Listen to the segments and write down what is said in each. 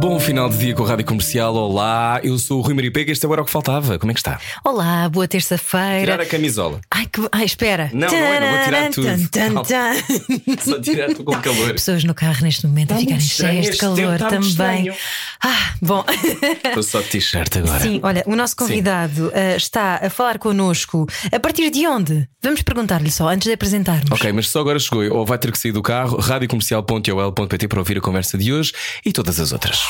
Bom final de dia com a Rádio Comercial. Olá, eu sou o Rui Maria Pega. Este agora é o que faltava. Como é que está? Olá, boa terça-feira. Tirar a camisola. Ai, que... Ai, espera. Não, não é, não vou tirar tudo. Tan, tan. Só tirar estou com calor. Pessoas no carro neste momento a Está ficarem cheias de calor muito também. Ah, bom. Estou só de t-shirt agora. Sim, olha, o nosso convidado ah, está a falar connosco a partir de onde? Vamos perguntar-lhe só antes de apresentarmos. Ok, mas só agora chegou ou vai ter que sair do carro, radiocomercial.ol.pt para ouvir a conversa de hoje e todas as outras.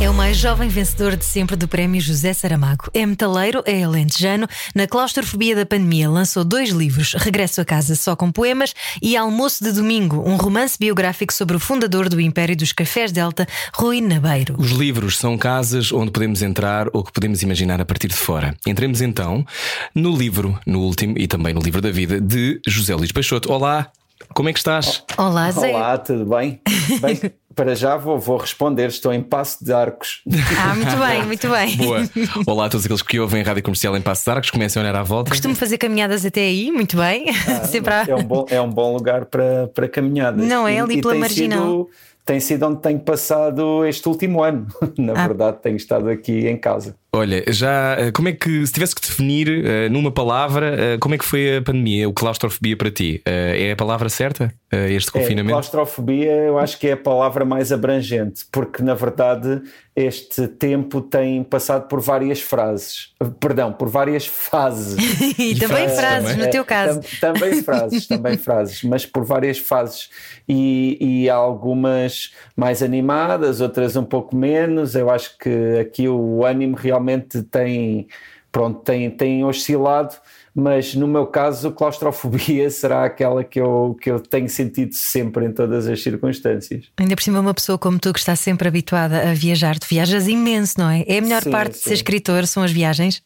É o mais jovem vencedor de sempre do prémio José Saramago. É metaleiro, é alentejano. Na claustrofobia da pandemia lançou dois livros: Regresso a Casa só com poemas e Almoço de Domingo, um romance biográfico sobre o fundador do Império dos Cafés Delta, Rui Nabeiro. Os livros são casas onde podemos entrar ou que podemos imaginar a partir de fora. Entremos então no livro, no último e também no livro da vida de José Luís Peixoto. Olá, como é que estás? Olá, Zé. Olá, tudo bem? Bem, para já vou, vou responder, estou em passo de arcos. Ah, muito bem, muito bem. Boa. Olá a todos aqueles que ouvem a Rádio Comercial em Passos de Arcos, comecem a olhar à volta. Costumo fazer caminhadas até aí, muito bem. Sempre há- É um bom, é um bom lugar para, para caminhadas. Não é? Ali pela tem Marginal. Sido, tem sido onde tenho passado este último ano. Na Ah. verdade, tenho estado aqui em casa. Olha, já eh, como é que se tivesse que definir eh, numa palavra eh, como é que foi a pandemia, o claustrofobia para ti? Eh, é a palavra certa? Este É, confinamento? claustrofobia eu acho que é a palavra mais abrangente, porque na verdade este tempo tem passado por várias frases, perdão, por várias fases. E também frases frases, também. no teu caso. Tam- também frases, também frases, mas por várias fases e, e algumas mais animadas, outras um pouco menos. Eu acho que aqui o ânimo realmente tem, pronto, tem, tem oscilado, mas no meu caso, claustrofobia será aquela que eu, que eu tenho sentido sempre em todas as circunstâncias. Ainda por cima, uma pessoa como tu que está sempre habituada a viajar, tu viajas imenso, não é? É a melhor Sim, parte de sim. ser escritor, são as viagens.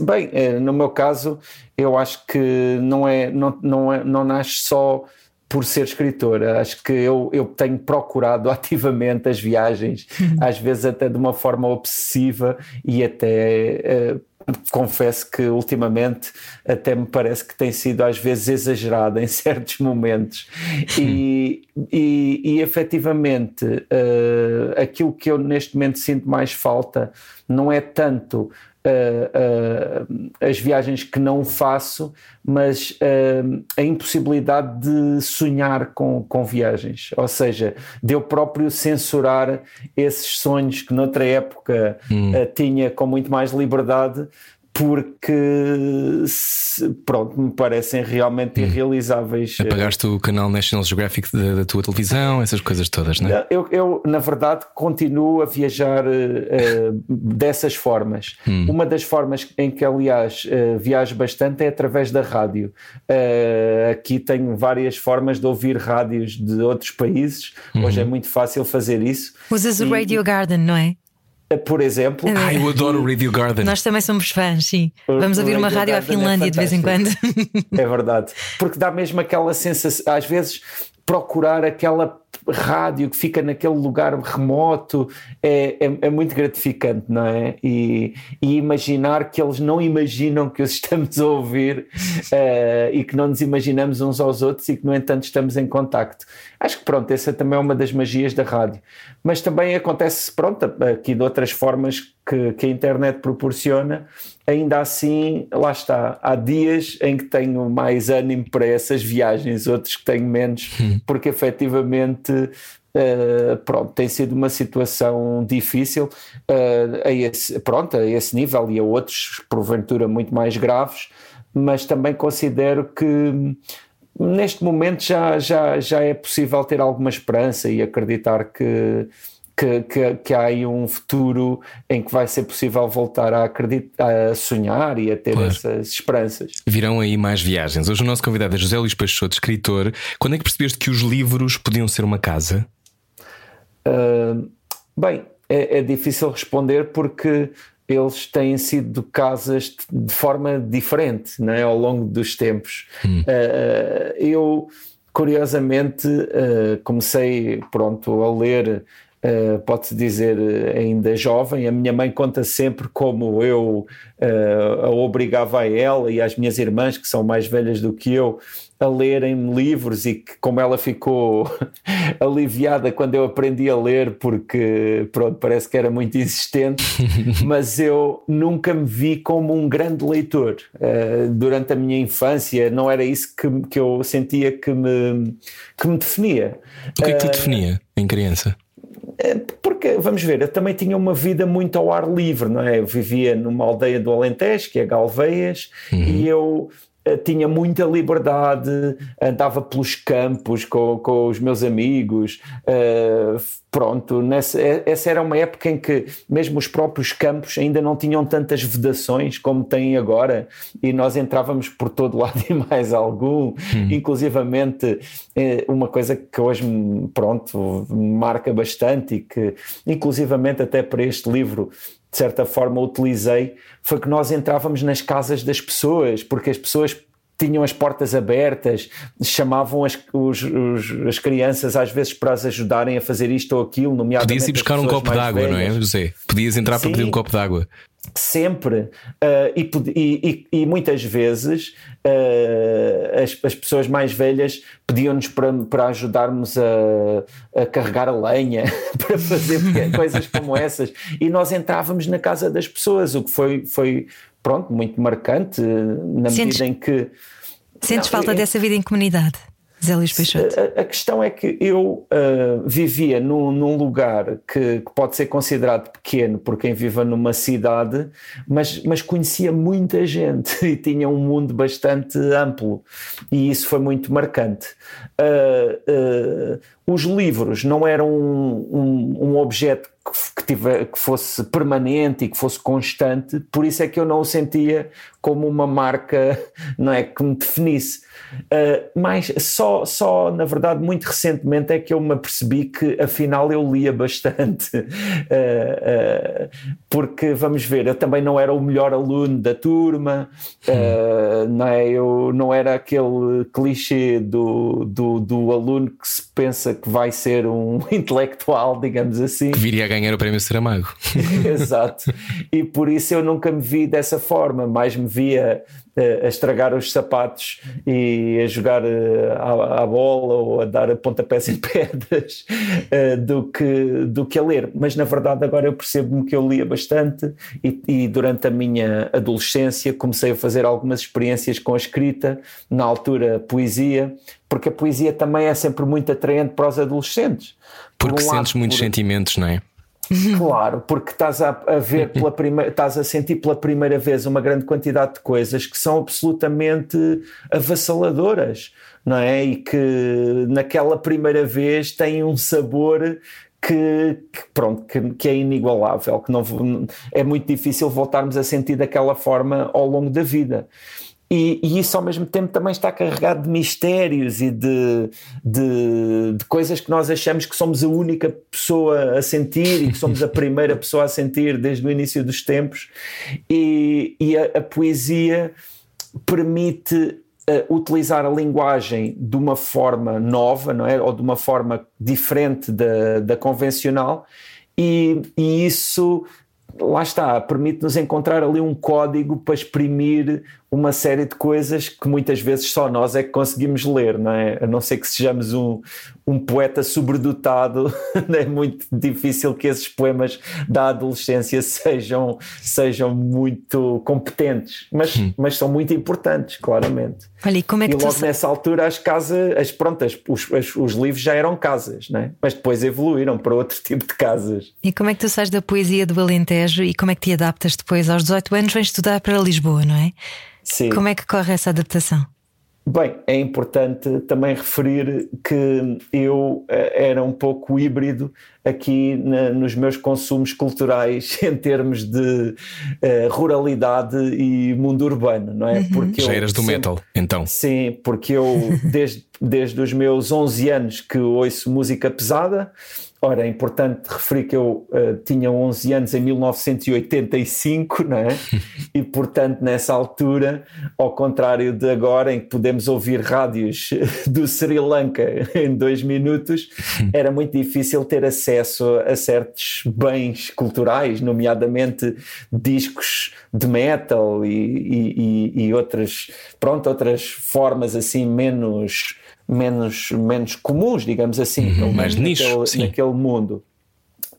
Bem, eh, no meu caso, eu acho que não é, não, não, é, não nasce só por ser escritor. Acho que eu, eu tenho procurado ativamente as viagens, às vezes até de uma forma obsessiva e até. eh, Confesso que ultimamente até me parece que tem sido às vezes exagerada em certos momentos e, e, e efetivamente eh, aquilo que eu neste momento sinto mais falta não é tanto eh, as viagens que não faço, mas eh, a impossibilidade de sonhar com, com viagens, ou seja, de eu próprio censurar esses sonhos que noutra época eh, tinha com muito mais liberdade. Porque se- pronto, me parecem realmente irrealizáveis. Apagaste o canal National Geographic da, da tua televisão, essas coisas todas, não é? Eu, eu, na verdade, continuo a viajar eh, eh, dessas formas. Uma das formas em que, aliás, eh, viajo bastante é através da rádio. Eh, aqui tenho várias formas de ouvir rádios de outros países. Hoje é muito fácil fazer isso. Usas o Radio Garden, não é? Por exemplo, Ah, eu adoro o Radio Garden. Nós também somos fãs, sim. Vamos ouvir uma rádio à é Finlândia de vez em quando. É verdade. Porque dá mesmo aquela sensação, às vezes, procurar aquela rádio que fica naquele lugar remoto é, é, é muito gratificante, não é? E, e imaginar que eles não imaginam que os estamos a ouvir eh, e que não nos imaginamos uns aos outros e que, no entanto, estamos em contacto. Acho que, pronto, essa também é uma das magias da rádio. Mas também acontece, pronto, aqui de outras formas que, que a internet proporciona. Ainda assim, lá está. Há dias em que tenho mais ânimo para essas viagens, outros que tenho menos, porque efetivamente. Uh, pronto, tem sido uma situação difícil uh, a esse, pronto, a esse nível e a outros, porventura, muito mais graves, mas também considero que neste momento já, já, já é possível ter alguma esperança e acreditar que, que, que, que há aí um futuro em que vai ser possível voltar a acreditar, a sonhar e a ter Claro. essas esperanças. Virão aí mais viagens. Hoje o nosso convidado é José Luís Peixoto, escritor. Quando é que percebeste que os livros podiam ser uma casa? Uh, bem, é, é difícil responder porque eles têm sido casas de forma diferente né, ao longo dos tempos. Hum. Uh, eu, curiosamente, uh, comecei pronto, a ler. Uh, pode-se dizer ainda jovem, a minha mãe conta sempre como eu uh, a obrigava a ela e às minhas irmãs, que são mais velhas do que eu, a lerem livros e que como ela ficou aliviada quando eu aprendi a ler porque pronto, parece que era muito insistente mas eu nunca me vi como um grande leitor. Uh, durante a minha infância não era isso que, que eu sentia que me, que me definia. O que é que te definia em criança? Eh, porque, vamos ver, eu também tinha uma vida muito ao ar livre, não é? Eu vivia numa aldeia do Alentejo, que é Galveias, uhum. e eu tinha muita liberdade, andava pelos campos com, com os meus amigos. Uh, pronto, nessa, essa era uma época em que mesmo os próprios campos ainda não tinham tantas vedações como têm agora, e nós entrávamos por todo lado e mais algum, hum. inclusivamente eh, uma coisa que hoje pronto, marca bastante e que inclusivamente até para este livro de certa forma utilizei foi que nós entrávamos nas casas das pessoas, porque as pessoas tinham as portas abertas, chamavam as, os, os, as crianças às vezes para as ajudarem a fazer isto ou aquilo, nomeadamente. Podias ir buscar um copo d'água, não é, José? Podias entrar Sim, para pedir um copo d'água. Sempre. Uh, e, e, e, muitas vezes uh, as, as, pessoas mais velhas pediam-nos para, para ajudarmos a, a carregar a lenha, para fazer coisas como essas. E nós entrávamos na casa das pessoas, o que foi, foi pronto, muito marcante, na Sentes, medida em que. Sentes não, falta é, dessa vida em comunidade? Zé Luís Peixoto. A, a, questão é que eu uh, vivia num, num lugar que, que, pode ser considerado pequeno por quem viva numa cidade, mas, mas conhecia muita gente e tinha um mundo bastante amplo e isso foi muito marcante. Uh, uh, os livros não eram um, um, um objeto que, que fosse permanente e que fosse constante, por isso é que eu não o sentia como uma marca não é, que me definisse. Uh, mas só, só, na verdade, muito recentemente é que eu me apercebi que afinal eu lia bastante. Uh, uh, porque, vamos ver, eu também não era o melhor aluno da turma, não é? eu não era aquele clichê do, do, do aluno que se pensa que vai ser um intelectual, digamos assim. Que viria a ganhar o prémio Saramago. Exato. E por isso eu nunca me vi dessa forma, mais me via a estragar os sapatos e a jogar eh, à, à bola ou a dar pontapés em pedras eh, do, que, do que a ler. Mas na verdade agora eu percebo-me que eu lia bastante e, e, durante a minha adolescência comecei a fazer algumas experiências com a escrita, na altura poesia, porque a poesia também é sempre muito atraente para os adolescentes. Porque um sentes muitos por... sentimentos, não é? Claro, porque estás a, a ver pela primeira, estás a sentir pela primeira vez uma grande quantidade de coisas que são absolutamente avassaladoras, não é? E que naquela primeira vez têm um sabor que, que, pronto, que, que, é inigualável, que não é muito difícil voltarmos a sentir daquela forma ao longo da vida. E, e, isso ao mesmo tempo também está carregado de mistérios e de, de, de, coisas que nós achamos que somos a única pessoa a sentir e que somos a primeira pessoa a sentir desde o início dos tempos. E, e a, a, poesia permite uh, utilizar a linguagem de uma forma nova, não é? Ou de uma forma diferente da, da convencional. E, e isso lá está, permite-nos encontrar ali um código para exprimir uma série de coisas que muitas vezes só nós é que conseguimos ler, não é? A não ser que sejamos um, um poeta sobredotado, é muito difícil que esses poemas da adolescência sejam, sejam muito competentes, mas, hum. mas são muito importantes, claramente. Olha, e como é que e logo tu... nessa altura as casas, as prontas, os, as, os livros já eram casas, não é? mas depois evoluíram para outro tipo de casas. E como é que tu sais da poesia do Alentejo e como é que te adaptas depois aos 18 anos, vens estudar para Lisboa, não é? Sim. Como é que corre essa adaptação? Bem, é importante também referir que eu eh, era um pouco híbrido aqui na, nos meus consumos culturais em termos de uh, ruralidade e mundo urbano, não é? Uhum. Porque Já eras do sempre, metal, então? Sim, porque eu desde, desde os meus 11 anos que ouço música pesada Ora, é importante referir que eu uh, tinha 11 anos em 1985, não é? e portanto, nessa altura, ao contrário de agora, em que podemos ouvir rádios do Sri Lanka em dois minutos, era muito difícil ter acesso a certos bens culturais, nomeadamente discos de metal e, e, e outras, pronto, outras formas assim menos menos, menos comuns, digamos assim, uhum, mais nicho, naquele, naquele mundo.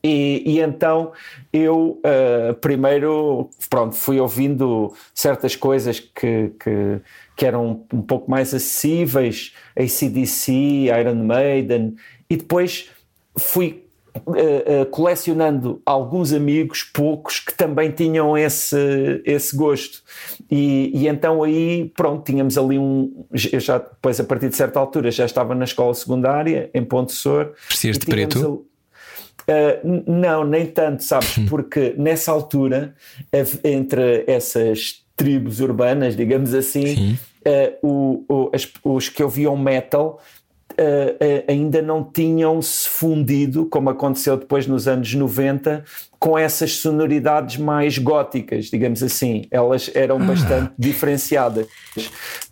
E, e, então eu uh, primeiro pronto, fui ouvindo certas coisas que, que, que, eram um pouco mais acessíveis, ACDC, Iron Maiden, e depois fui uh, uh, colecionando alguns amigos, poucos, que também tinham esse, esse gosto. E, e, então aí, pronto, tínhamos ali um. Eu já depois, a partir de certa altura, já estava na escola secundária, em Ponte Sor. Vestias de preto? Uh, não, nem tanto, sabes? Hum. Porque nessa altura, entre essas tribos urbanas, digamos assim, uh, o, o, as, os que ouviam metal uh, ainda não tinham se fundido, como aconteceu depois nos anos 90, com essas sonoridades mais góticas, digamos assim. Elas eram bastante diferenciadas,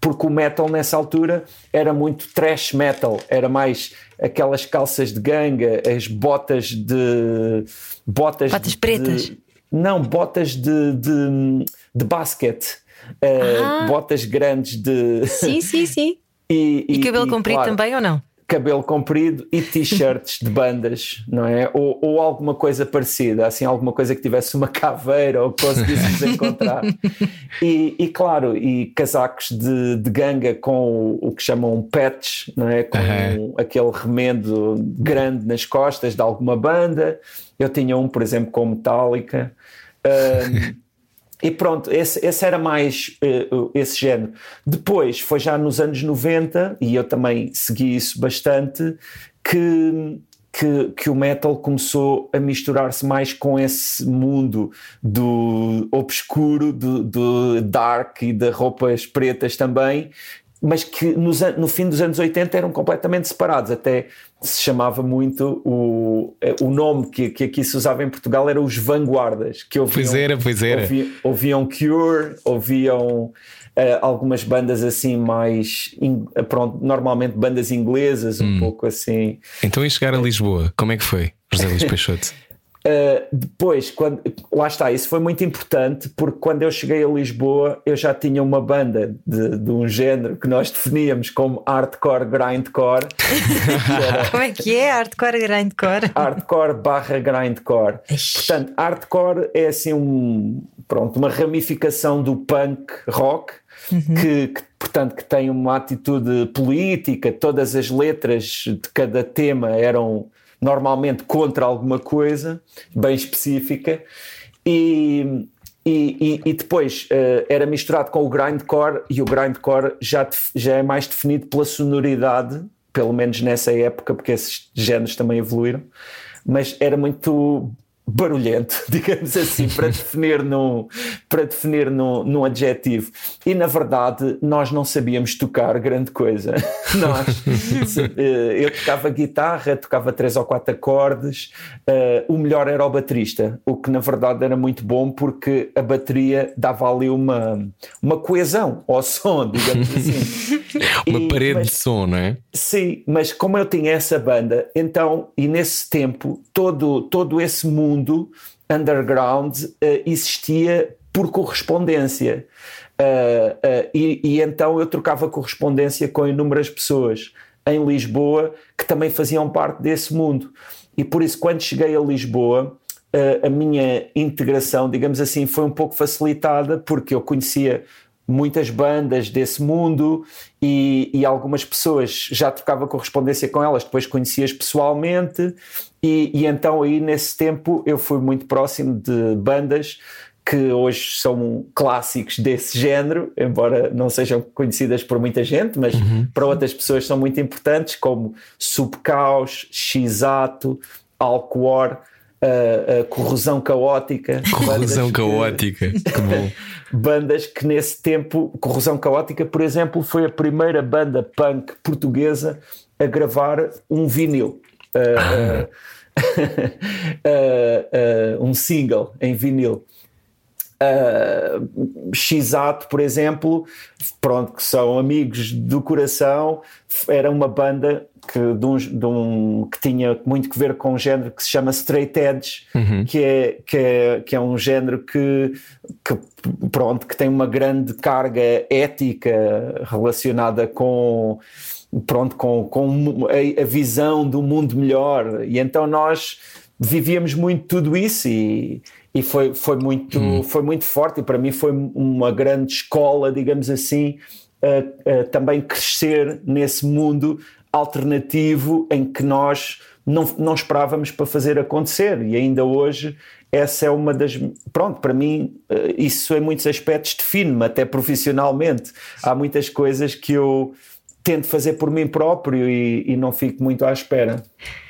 porque o metal nessa altura era muito trash metal, era mais aquelas calças de ganga, as botas de. Botas, botas de, pretas. De, não, botas de, de, de basquete. Uh, ah. botas grandes de. Sim, sim, sim. E, e, e cabelo e, comprido claro, também ou não? Cabelo comprido e t-shirts de bandas, não é? Ou, ou, alguma coisa parecida, assim, alguma coisa que tivesse uma caveira ou que conseguíssemos encontrar. E, e, claro, e casacos de, de ganga com o, o, que chamam patch, não é? Com uhum. aquele remendo grande nas costas de alguma banda. Eu tinha um, por exemplo, com Metallica. Um, E pronto, esse, esse era mais uh, esse género. Depois, foi já nos anos 90, e eu também segui isso bastante, que, que, que, o metal começou a misturar-se mais com esse mundo do obscuro, do, do dark e de roupas pretas também, mas que nos, no fim dos anos 80 eram completamente separados. Até se chamava muito o, eh, o nome que, que aqui se usava em Portugal era os vanguardas. Que ouviam, pois era, pois era. Ouviam, ouviam Cure, ouviam. Uh, algumas bandas assim mais pronto, normalmente bandas inglesas, um hum. pouco assim. Então e chegar a Lisboa, como é que foi, José Luís Peixoto? Uh, depois, quando, lá está, isso foi muito importante porque quando eu cheguei a Lisboa eu já tinha uma banda de, de um género que nós definíamos como hardcore grindcore. Era, como é que é hardcore grindcore? Hardcore barra grindcore. Portanto, hardcore é assim um, pronto, uma ramificação do punk rock uhum. que, que portanto que tem uma atitude política, todas as letras de cada tema eram normalmente contra alguma coisa bem específica, e, e, e, depois uh, era misturado com o grindcore, e o grindcore já, já é mais definido pela sonoridade, pelo menos nessa época, porque esses géneros também evoluíram, mas era muito barulhento, digamos assim, para definir, num, para definir num, num adjetivo. E na verdade nós não sabíamos tocar grande coisa. Nós, eh, eu tocava guitarra, tocava três ou quatro acordes, uh, o melhor era o baterista, o que na verdade era muito bom porque a bateria dava ali uma, uma coesão ao som, digamos assim. uma e, parede mas, de som, não é? Sim, mas como eu tinha essa banda, então, e nesse tempo, todo, todo esse mundo mundo underground uh, existia por correspondência. Uh, e, e, então eu trocava correspondência com inúmeras pessoas em Lisboa que também faziam parte desse mundo. E por isso, quando cheguei a Lisboa, a minha integração, digamos assim, foi um pouco facilitada porque eu conhecia muitas bandas desse mundo e, e, algumas pessoas já trocava correspondência com elas, depois conhecias pessoalmente e, e, então aí nesse tempo eu fui muito próximo de bandas que hoje são clássicos desse género, embora não sejam conhecidas por muita gente, mas uhum. para outras pessoas são muito importantes, como Subcaos, Xato, Alcoor, uh, uh, Corrosão Caótica. Corrosão Caótica, que, que bom. bandas que nesse tempo, Corrosão Caótica, por exemplo, foi a primeira banda punk portuguesa a gravar um vinil. Uh, um single em vinil. Uh, X-Ato, por exemplo, pronto, que são amigos do coração, era uma banda que, de um, de um, que tinha muito que ver com um género que se chama Straight Edge, uhum. que, é, que, é, que é um género que, que, pronto, que tem uma grande carga ética relacionada com pronto, com, com a, a visão do mundo melhor. E então nós vivíamos muito tudo isso e, e foi, foi, muito, hum. foi muito forte. E para mim foi uma grande escola, digamos assim, uh, uh, também crescer nesse mundo alternativo em que nós não, não esperávamos para fazer acontecer. E ainda hoje essa é uma das. Pronto, para mim, uh, isso em muitos aspectos define-me, até profissionalmente. Há muitas coisas que eu tento fazer por mim próprio e, e, não fico muito à espera.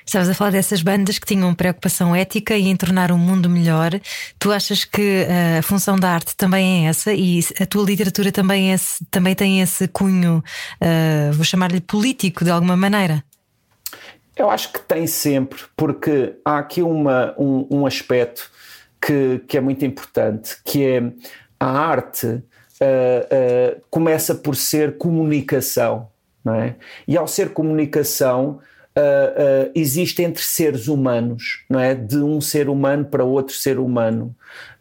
Estavas a falar dessas bandas que tinham preocupação ética e em tornar o mundo melhor. Tu achas que eh, a função da arte também é essa e a tua literatura também, é, também tem esse cunho, uh, vou chamar-lhe político de alguma maneira? Eu acho que tem sempre, porque há aqui uma, um, um aspecto que, que é muito importante, que é a arte uh, uh, começa por ser comunicação não é? E ao ser comunicação, uh, existe entre seres humanos, não é? De um ser humano para outro ser humano,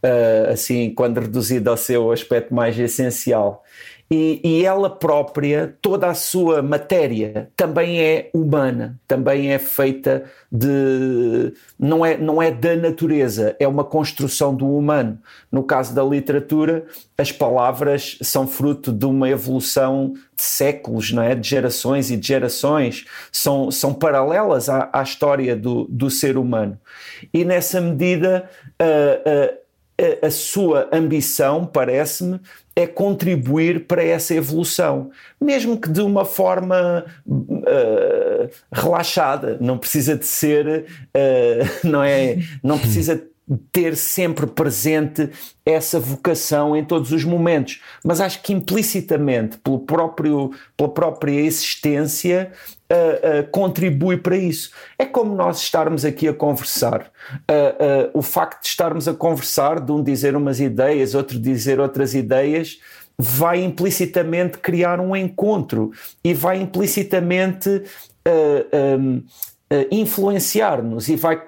uh, assim, quando reduzido ao seu aspecto mais essencial e, e, ela própria, toda a sua matéria, também é humana, também é feita de. não é, não é da natureza, é uma construção do humano. No caso da literatura, as palavras são fruto de uma evolução de séculos, não é? de gerações e de gerações, são, são paralelas à, à história do, do ser humano. E nessa medida. Uh, uh, a, a sua ambição, parece-me, é contribuir para essa evolução, mesmo que de uma forma uh, relaxada, não precisa de ser, uh, não é, não precisa ter sempre presente essa vocação em todos os momentos, mas acho que implicitamente, pelo próprio, pela própria existência, uh, uh, contribui para isso. É como nós estarmos aqui a conversar. Uh, o facto de estarmos a conversar, de um dizer umas ideias, outro dizer outras ideias, vai implicitamente criar um encontro e vai implicitamente um, influenciar-nos e vai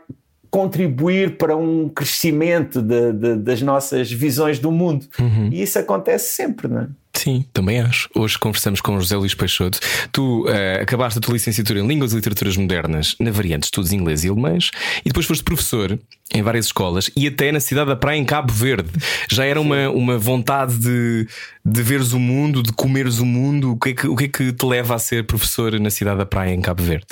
contribuir para um crescimento de, de, das nossas visões do mundo. Uhum. E isso acontece sempre, não é? Sim, também acho. Hoje conversamos com José Luís Peixoto. Tu uh, acabaste a tua licenciatura em Línguas e Literaturas Modernas na variante de estudos inglês e alemães e depois foste professor em várias escolas e até na cidade da Praia, em Cabo Verde. Já era uma, uma vontade de, de veres o mundo, de comeres o mundo. O que, é que, o que é que te leva a ser professor na cidade da Praia, em Cabo Verde?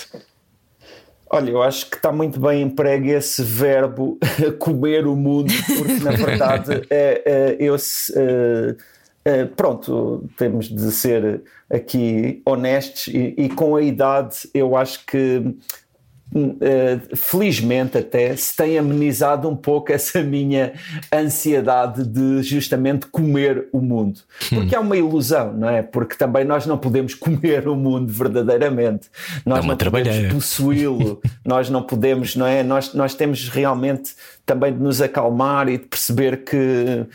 Olha, eu acho que está muito bem empregue esse verbo comer o mundo, porque na verdade é, é, eu. É, é, pronto, temos de ser aqui honestos e, e, com a idade eu acho que felizmente até se tem amenizado um pouco essa minha ansiedade de justamente comer o mundo. Porque hum. é uma ilusão, não é? Porque também nós não podemos comer o mundo verdadeiramente. Nós é não podemos possuí-lo, nós não podemos, não é? Nós, nós temos realmente também de nos acalmar e de perceber que,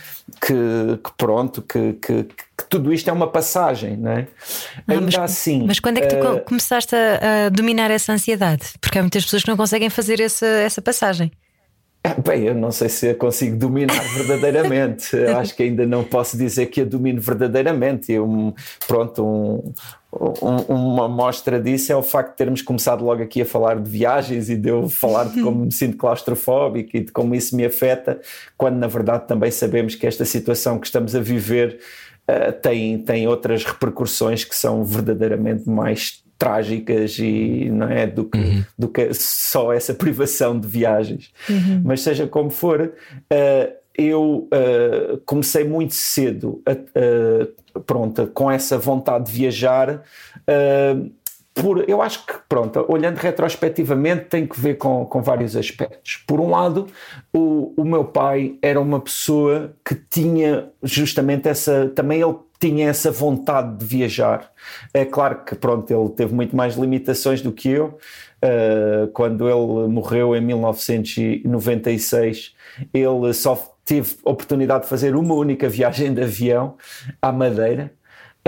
que, que pronto, que, que, que, tudo isto é uma passagem, não é? Não, Ainda mas, assim. Mas quando é que tu uh, começaste a, a, dominar essa ansiedade? Porque há muitas pessoas que não conseguem fazer essa, essa passagem. É, bem, eu não sei se a consigo dominar verdadeiramente. Acho que ainda não posso dizer que a domino verdadeiramente. Eu, pronto, um, um, uma mostra disso é o facto de termos começado logo aqui a falar de viagens e de eu falar de como me sinto claustrofóbico e de como isso me afeta, quando na verdade também sabemos que esta situação que estamos a viver uh, tem, tem outras repercussões que são verdadeiramente mais trágicas e não é do que, uhum. do que só essa privação de viagens. Uhum. Mas seja como for, uh, eu uh, comecei muito cedo, uh, pronta, com essa vontade de viajar, por, eu acho que, pronto, olhando retrospectivamente, tem que ver com, com vários aspectos. Por um lado, o, o meu pai era uma pessoa que tinha justamente essa. Também ele tinha essa vontade de viajar. É claro que, pronto, ele teve muito mais limitações do que eu. Uh, quando ele morreu em 1996, ele só teve oportunidade de fazer uma única viagem de avião à Madeira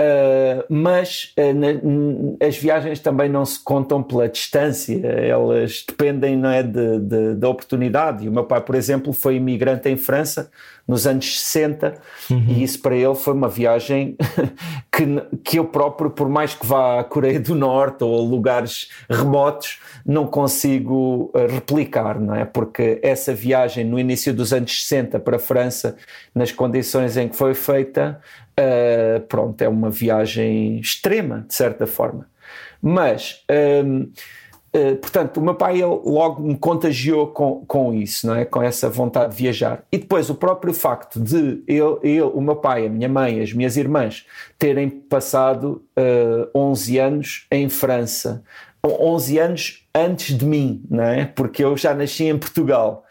Uh, mas uh, na, as viagens também não se contam pela distância, elas dependem não é, de, de, da oportunidade. E o meu pai, por exemplo, foi imigrante em França nos anos 60 uhum. e isso para ele foi uma viagem que, que eu próprio, por mais que vá à Coreia do Norte ou a lugares remotos, não consigo uh, replicar, não é? Porque essa viagem no início dos anos 60 para a França, nas condições em que foi feita, Uh, pronto, é uma viagem extrema, de certa forma. Mas, uh, portanto, o meu pai ele logo me contagiou com, com isso, não é? com essa vontade de viajar. E depois o próprio facto de ele, ele o meu pai, a minha mãe, as minhas irmãs terem passado uh, 11 anos em França, 11 anos antes de mim, não é? Porque eu já nasci em Portugal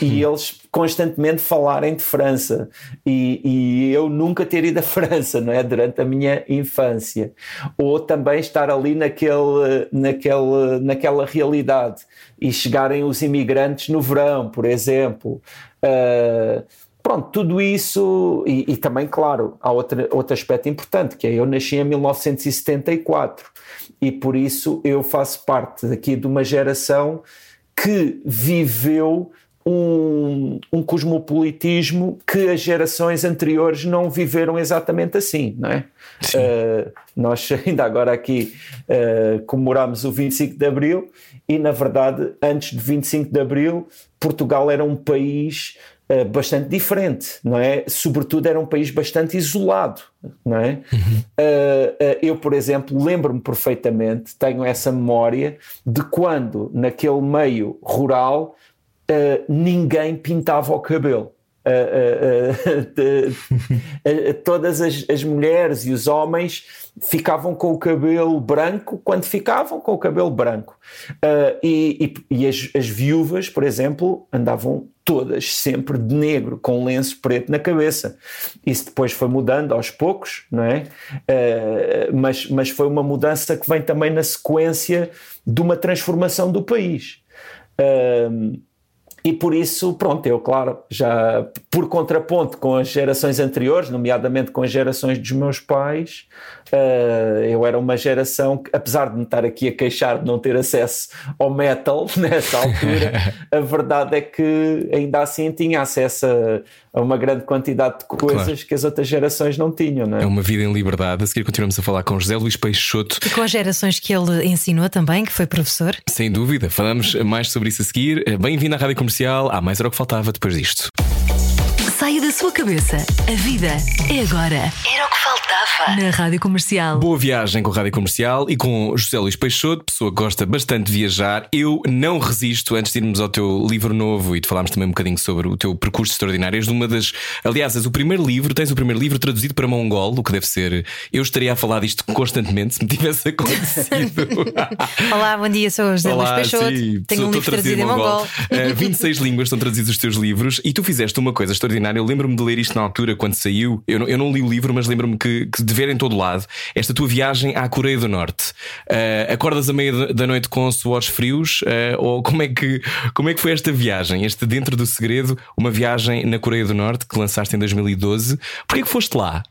e hum. eles constantemente falarem de França e, e, eu nunca ter ido à França, não é? Durante a minha infância. Ou também estar ali naquele, naquele, naquela realidade e chegarem os imigrantes no verão, por exemplo. Uh, Pronto, tudo isso, e, e, também, claro, há outro, outro aspecto importante, que é eu nasci em 1974 e por isso eu faço parte aqui de uma geração que viveu um, um, cosmopolitismo que as gerações anteriores não viveram exatamente assim, não é? Uh, nós ainda agora aqui uh, comemoramos o 25 de Abril e, na verdade, antes de 25 de Abril, Portugal era um país uh, bastante diferente, não é? Sobretudo era um país bastante isolado, não é? Uhum. Uh, eu, por exemplo, lembro-me perfeitamente, tenho essa memória de quando naquele meio rural ninguém pintava o cabelo. Uh, uh, uh, todas as, as, mulheres e os homens ficavam com o cabelo branco quando ficavam com o cabelo branco. e, e, e as, as, viúvas, por exemplo, andavam todas sempre de negro, com lenço preto na cabeça. Isso depois foi mudando aos poucos, não é? mas, mas foi uma mudança que vem também na sequência de uma transformação do país. Uh, e por isso, pronto, eu, claro, já por contraponto com as gerações anteriores, nomeadamente com as gerações dos meus pais, uh, eu era uma geração que, apesar de me estar aqui a queixar de não ter acesso ao metal nessa altura, a verdade é que ainda assim tinha acesso a, a uma grande quantidade de coisas claro. que as outras gerações não tinham. Não é? é uma vida em liberdade. A seguir continuamos a falar com José Luís Peixoto. E com as gerações que ele ensinou também, que foi professor. Sem dúvida, falamos mais sobre isso a seguir. Bem-vindo à Rádio Comercial. Há mais era o que faltava depois disto. Saia da sua cabeça. A vida é agora. Era o que faltava. Na Rádio Comercial. Boa viagem com a Rádio Comercial e com José Luís Peixoto, pessoa que gosta bastante de viajar. Eu não resisto, antes de irmos ao teu livro novo e de falarmos também um bocadinho sobre o teu percurso extraordinário. És de uma das. Aliás, és o primeiro livro, tens o primeiro livro traduzido para mongol, o que deve ser. Eu estaria a falar disto constantemente se me tivesse acontecido. Olá, bom dia, sou o José Luís Peixoto. Sim, Tenho um livro traduzido em mongol. mongol. Uh, 26 línguas estão traduzidos os teus livros e tu fizeste uma coisa extraordinária. Eu lembro-me de ler isto na altura, quando saiu. Eu não, eu não li o livro, mas lembro-me que, que, de ver em todo lado esta tua viagem à Coreia do Norte. Uh, acordas à meia da noite com suores frios? Uh, ou como é, que, como é que foi esta viagem? Este Dentro do Segredo, uma viagem na Coreia do Norte que lançaste em 2012. Porquê que foste lá?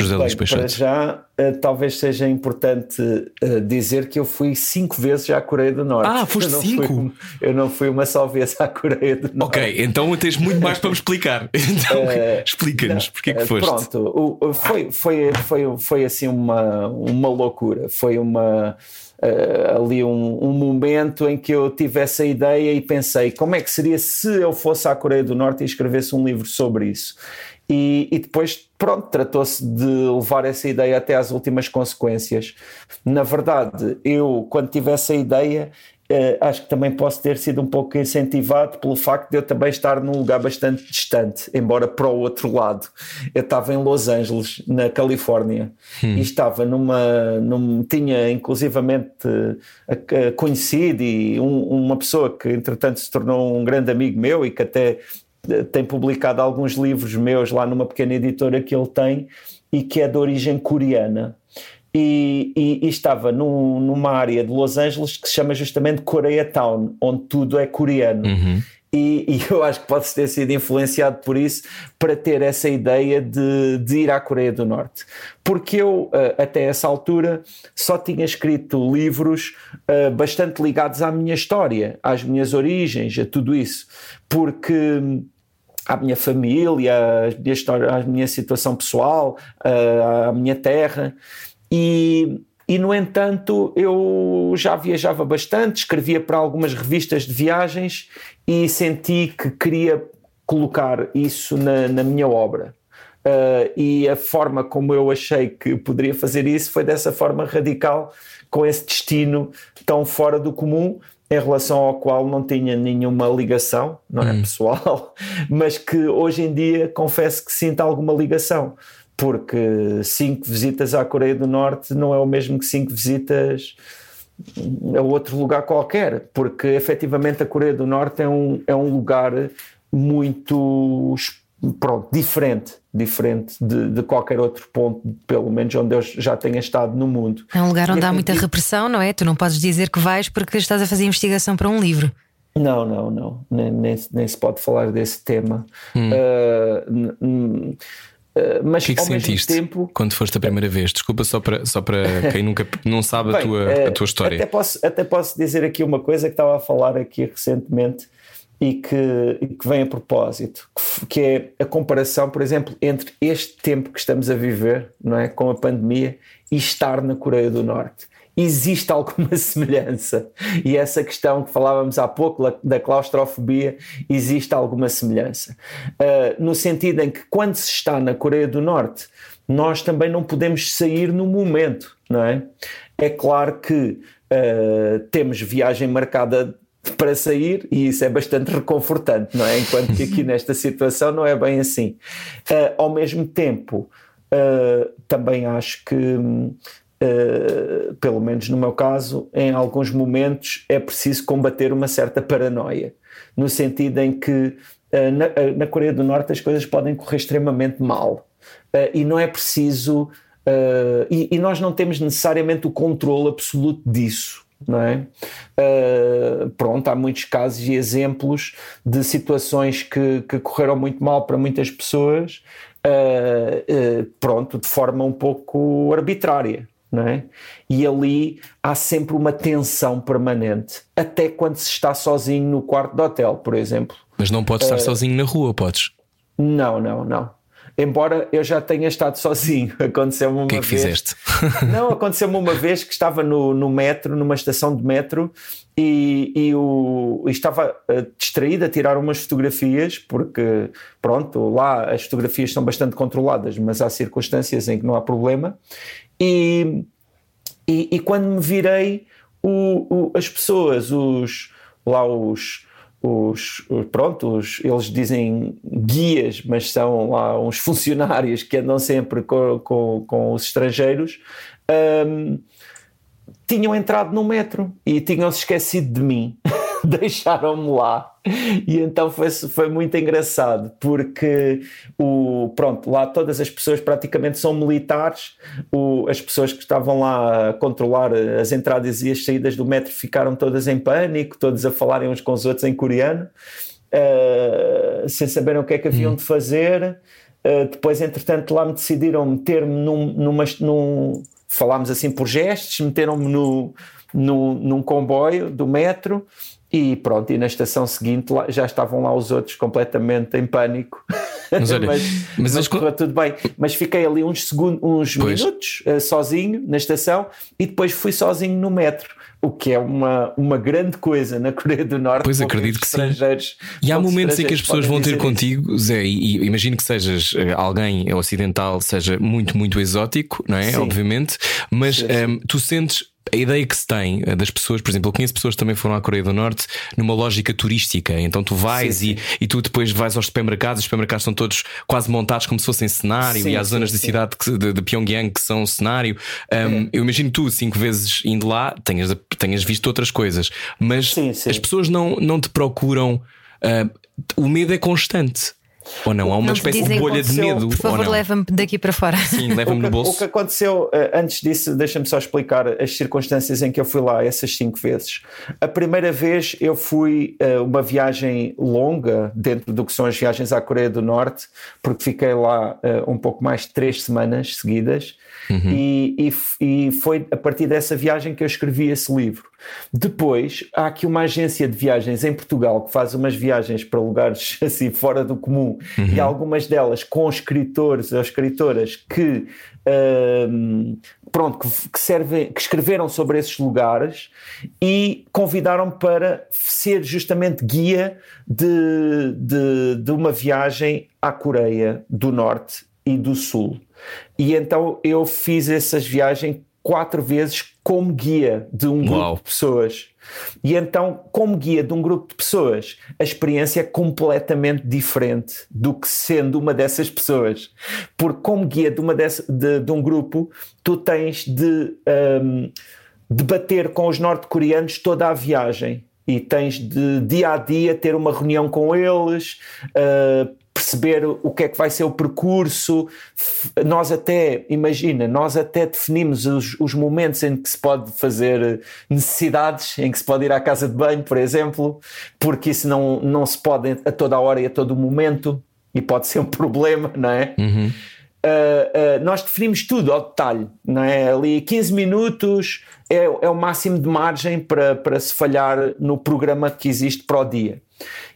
José Luís Peixoto. Para já, uh, talvez seja importante uh, dizer que eu fui cinco vezes à Coreia do Norte. Ah, foste eu cinco? Fui, eu não fui uma só vez à Coreia do Norte. Ok, então tens muito mais para me explicar. Então, uh, explica-nos porque é que foste. Pronto, foi, foi, foi, foi assim uma, uma loucura. Foi uma. Uh, ali um, um, momento em que eu tive essa ideia e pensei como é que seria se eu fosse à Coreia do Norte e escrevesse um livro sobre isso. E, e depois, pronto, tratou-se de levar essa ideia até às últimas consequências. Na verdade, eu, quando tive essa ideia, uh, acho que também posso ter sido um pouco incentivado pelo facto de eu também estar num lugar bastante distante, embora para o outro lado. Eu estava em Los Angeles, na Califórnia, hum. e estava numa, num, tinha inclusivamente uh, conhecido e um, uma pessoa que entretanto se tornou um grande amigo meu e que até tem publicado alguns livros meus lá numa pequena editora que ele tem e que é de origem coreana. E, e, e, estava num, numa área de Los Angeles que se chama justamente Koreatown, onde tudo é coreano. Uhum. E, e, eu acho que pode ter sido influenciado por isso para ter essa ideia de, de ir à Coreia do Norte. Porque eu, eh, até essa altura, só tinha escrito livros uh, bastante ligados à minha história, às minhas origens, a tudo isso. Porque à minha família, à minha, situação pessoal, à minha terra. E, e, no entanto, eu já viajava bastante, escrevia para algumas revistas de viagens e senti que queria colocar isso na, na minha obra. Uh, e a forma como eu achei que poderia fazer isso foi dessa forma radical, com esse destino tão fora do comum, em relação ao qual não tinha nenhuma ligação, não é hum. pessoal, mas que hoje em dia confesso que sinto alguma ligação, porque cinco visitas à Coreia do Norte não é o mesmo que cinco visitas a outro lugar qualquer, porque efetivamente a Coreia do Norte é um, é um lugar muito pronto, diferente, diferente de, de, qualquer outro ponto, pelo menos onde eu já tenha estado no mundo. É um lugar onde e há muita repressão, não é? Tu não podes dizer que vais porque estás a fazer investigação para um livro. Não, não, não, nem, nem, nem se pode falar desse tema. Hum. Uh, Uh, mas o que é que sentiste tempo... quando foste a primeira vez? Desculpa só para, só para quem nunca não sabe Bem, a, tua, a tua história. Até posso, até posso dizer aqui uma coisa que estava a falar aqui recentemente e que, que vem a propósito, que é a comparação, por exemplo, entre este tempo que estamos a viver, não é, com a pandemia, e estar na Coreia do Norte. Existe alguma semelhança? E essa questão que falávamos há pouco da claustrofobia, existe alguma semelhança? Uh, no sentido em que quando se está na Coreia do Norte, nós também não podemos sair no momento, não é? É claro que uh, temos viagem marcada para sair e isso é bastante reconfortante, não é? Enquanto que aqui nesta situação não é bem assim. Uh, ao mesmo tempo, uh, também acho que, uh, pelo menos no meu caso, em alguns momentos é preciso combater uma certa paranoia, no sentido em que na, na, Coreia do Norte as coisas podem correr extremamente mal e não é preciso. E, e nós não temos necessariamente o controle absoluto disso não é? Pronto, há muitos casos e exemplos de situações que, que correram muito mal para muitas pessoas, uh, uh, pronto, de forma um pouco arbitrária. Não é? E ali há sempre uma tensão permanente, até quando se está sozinho no quarto de hotel, por exemplo. Mas não podes estar sozinho na rua, podes? Não, não, não embora eu já tenha estado sozinho. Aconteceu-me uma que é que vez. Fizeste? Não, aconteceu-me uma vez que estava no, no metro, numa estação de metro, e, e, o, e estava uh, distraído a tirar umas fotografias, porque, pronto, lá as fotografias são bastante controladas, mas há circunstâncias em que não há problema. E, e, e quando me virei, o, o, as pessoas, os, lá os os, pronto, os, eles dizem guias, mas são lá uns funcionários que andam sempre com, com, com os estrangeiros, um, tinham entrado no metro e tinham se esquecido de mim. deixaram-me lá. E então foi, foi muito engraçado, porque o, pronto, lá todas as pessoas praticamente são militares, o, as pessoas que estavam lá a controlar as entradas e as saídas do metro ficaram todas em pânico, todos a falarem uns com os outros em coreano, uh, sem saberem o que é que haviam de fazer. Uh, depois, entretanto, lá me decidiram meter-me num, numa, num, falámos assim por gestos, meteram-me no, no, num comboio do metro e pronto, e na estação seguinte lá, já estavam lá os outros completamente em pânico. Mas, olha, mas, mas, mas tudo bem. Mas fiquei ali uns, segundos, uns minutos uh, sozinho na estação e depois fui sozinho no metro. O que é uma, uma grande coisa na Coreia do Norte. Pois acredito que sim. E há momentos em que as pessoas vão ter contigo, Zé, e, e, imagino que sejas uh, alguém ocidental, seja muito, muito exótico, não é? Sim. Obviamente, mas. Um, ehm, tu sentes a ideia que se tem eh, das pessoas, por exemplo, eu conheço pessoas que também foram à Coreia do Norte numa lógica turística. Então tu vais sim, sim. E, e tu depois vais aos supermercados, os supermercados estão todos quase montados como se fossem cenário, sim, e há zonas da cidade que, de, de, Pyongyang que são cenário. Um, é. Eu imagino tu, cinco vezes indo lá, tenhas, tenhas visto outras coisas, mas as pessoas não, não te procuram. Uh, o medo é constante. Ou não? Há uma não espécie de bolha de medo. Por favor, leva-me daqui para fora. Sim, leva-me no bolso. O que aconteceu eh, antes disso, deixa-me só explicar as circunstâncias em que eu fui lá essas cinco vezes. A primeira vez eu fui uh, uma viagem longa, dentro do que são as viagens à Coreia do Norte, porque fiquei lá uh, um pouco mais de três semanas seguidas. Uhum. E, e, e, foi a partir dessa viagem que eu escrevi esse livro. Depois, há aqui uma agência de viagens em Portugal que faz umas viagens para lugares assim fora do comum uhum. e algumas delas com escritores ou escritoras que. Um, pronto, que, que, servem, que escreveram sobre esses lugares e convidaram para ser justamente guia de, de, de uma viagem à Coreia do Norte e do Sul. E então eu fiz essas viagens quatro vezes como guia de um grupo Uau. de pessoas. E então, como guia de um grupo de pessoas, a experiência é completamente diferente do que sendo uma dessas pessoas. Porque, como guia de, uma dessa, de, de um grupo, tu tens de um, debater com os norte-coreanos toda a viagem e tens de dia a dia ter uma reunião com eles, uh, perceber o que é que vai ser o percurso. Nós até, imagina, nós até definimos os, os, momentos em que se pode fazer necessidades, em que se pode ir à casa de banho, por exemplo, porque isso não, não se pode a toda a hora e a todo momento e pode ser um problema, não é? Uhum. Uh, uh, nós definimos tudo ao detalhe, não é? Ali 15 minutos é, é o máximo de margem para, para se falhar no programa que existe para o dia.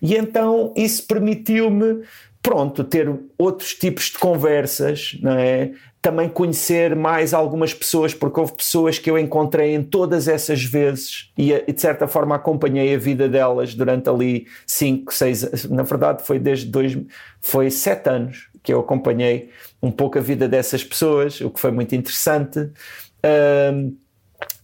E então isso permitiu-me pronto, ter outros tipos de conversas, não é? Também conhecer mais algumas pessoas, porque houve pessoas que eu encontrei em todas essas vezes e, de certa forma acompanhei a vida delas durante ali 5, 6, na verdade foi desde dois, foi sete anos que eu acompanhei um pouco a vida dessas pessoas, o que foi muito interessante. Um,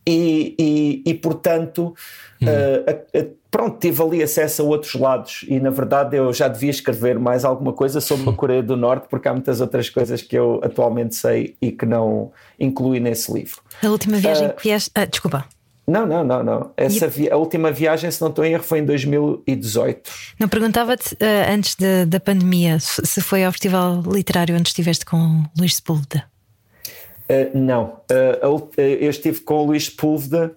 e, e, e, portanto, hum. uh, a, a, pronto, tive ali acesso a outros lados e na verdade eu já devia escrever mais alguma coisa sobre a Coreia do Norte porque há muitas outras coisas que eu atualmente sei e que não incluí nesse livro. A última viagem uh, que vieste. Ah, desculpa. Não, não, não, não. Essa vi... A última viagem, se não estou em erro, foi em 2018. Não, perguntava-te uh, antes de, da pandemia se foi ao festival literário onde estiveste com Luís Sepúlveda. Uh, não, eu estive com o Luís Sepúlveda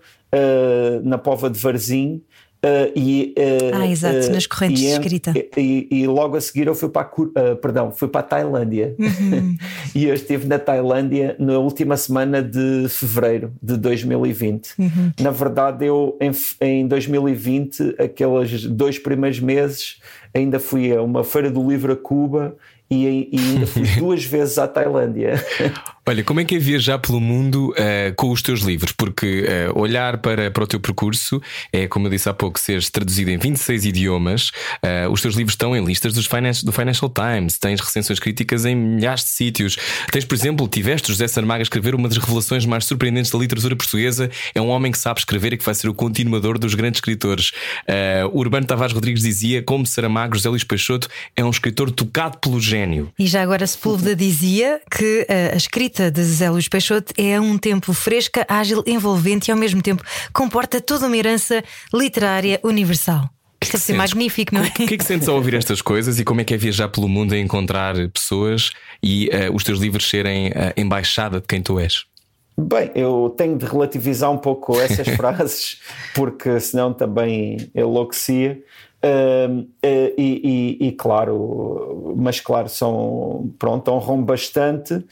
na Pova de Varzim Uh, e, uh, ah, exato, uh, nas correntes de escrita. E, e, logo a seguir eu fui para a, perdão, fui para a Tailândia. Uhum. e eu estive na Tailândia na última semana de fevereiro de 2020. Uhum. Na verdade, eu em, em 2020, aqueles dois primeiros meses, ainda fui a uma feira do livro a Cuba e, e ainda fui duas vezes à Tailândia. Olha, como é que é viajar pelo mundo uh, com os teus livros? Porque uh, olhar para, para o teu percurso é, como eu disse há pouco, seres traduzido em 26 idiomas. Uh, os teus livros estão em listas dos Financial, do Financial Times, tens recensões críticas em milhares de sítios. Tens, por exemplo, tiveste José Saramago a escrever uma das revelações mais surpreendentes da literatura portuguesa. É um homem que sabe escrever e que vai ser o continuador dos grandes escritores. Urbano Tavares Rodrigues dizia, como Saramago, José Luís Peixoto é um escritor tocado pelo gênio. E já agora Sepúlveda dizia que a escrita de Zé Luís Peixoto é a um tempo fresca, ágil, envolvente e ao mesmo tempo comporta toda uma herança literária universal. Isto deve ser magnífico, não é? O que é que sentes ao ouvir estas coisas e como é que é viajar pelo mundo a encontrar pessoas e uh, os teus livros serem a embaixada de quem tu és? Bem, eu tenho de relativizar um pouco essas frases, porque senão também enlouquecia. Uh, e, e, e, claro, mas claro, são pronto, honram bastante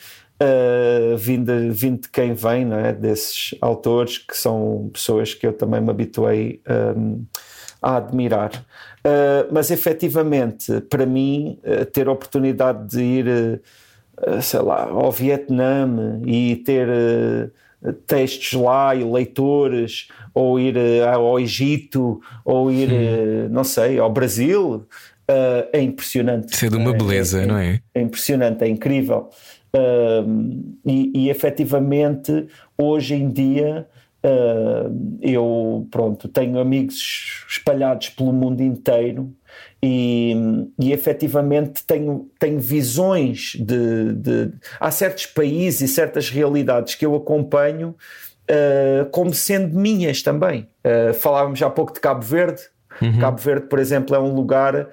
uh, vindo, vindo de quem vem, não é? desses autores que são pessoas que eu também me habituei um, a admirar. Uh, mas efetivamente, para mim, uh, ter a oportunidade de ir, sei lá, ao Vietnã e ter textos lá e leitores, ou ir ao Egito, ou ir, não sei, ao Brasil, é impressionante. Isso é de uma beleza, é, é, não é? É impressionante, é incrível. Uh, e, e efetivamente, hoje em dia, Uh, eu, pronto, tenho amigos espalhados pelo mundo inteiro e, e efetivamente tenho, tenho visões de, de. Há certos países e certas realidades que eu acompanho uh, como sendo minhas também. Uh, falávamos há pouco de Cabo Verde. Uhum. Cabo Verde, por exemplo, é um lugar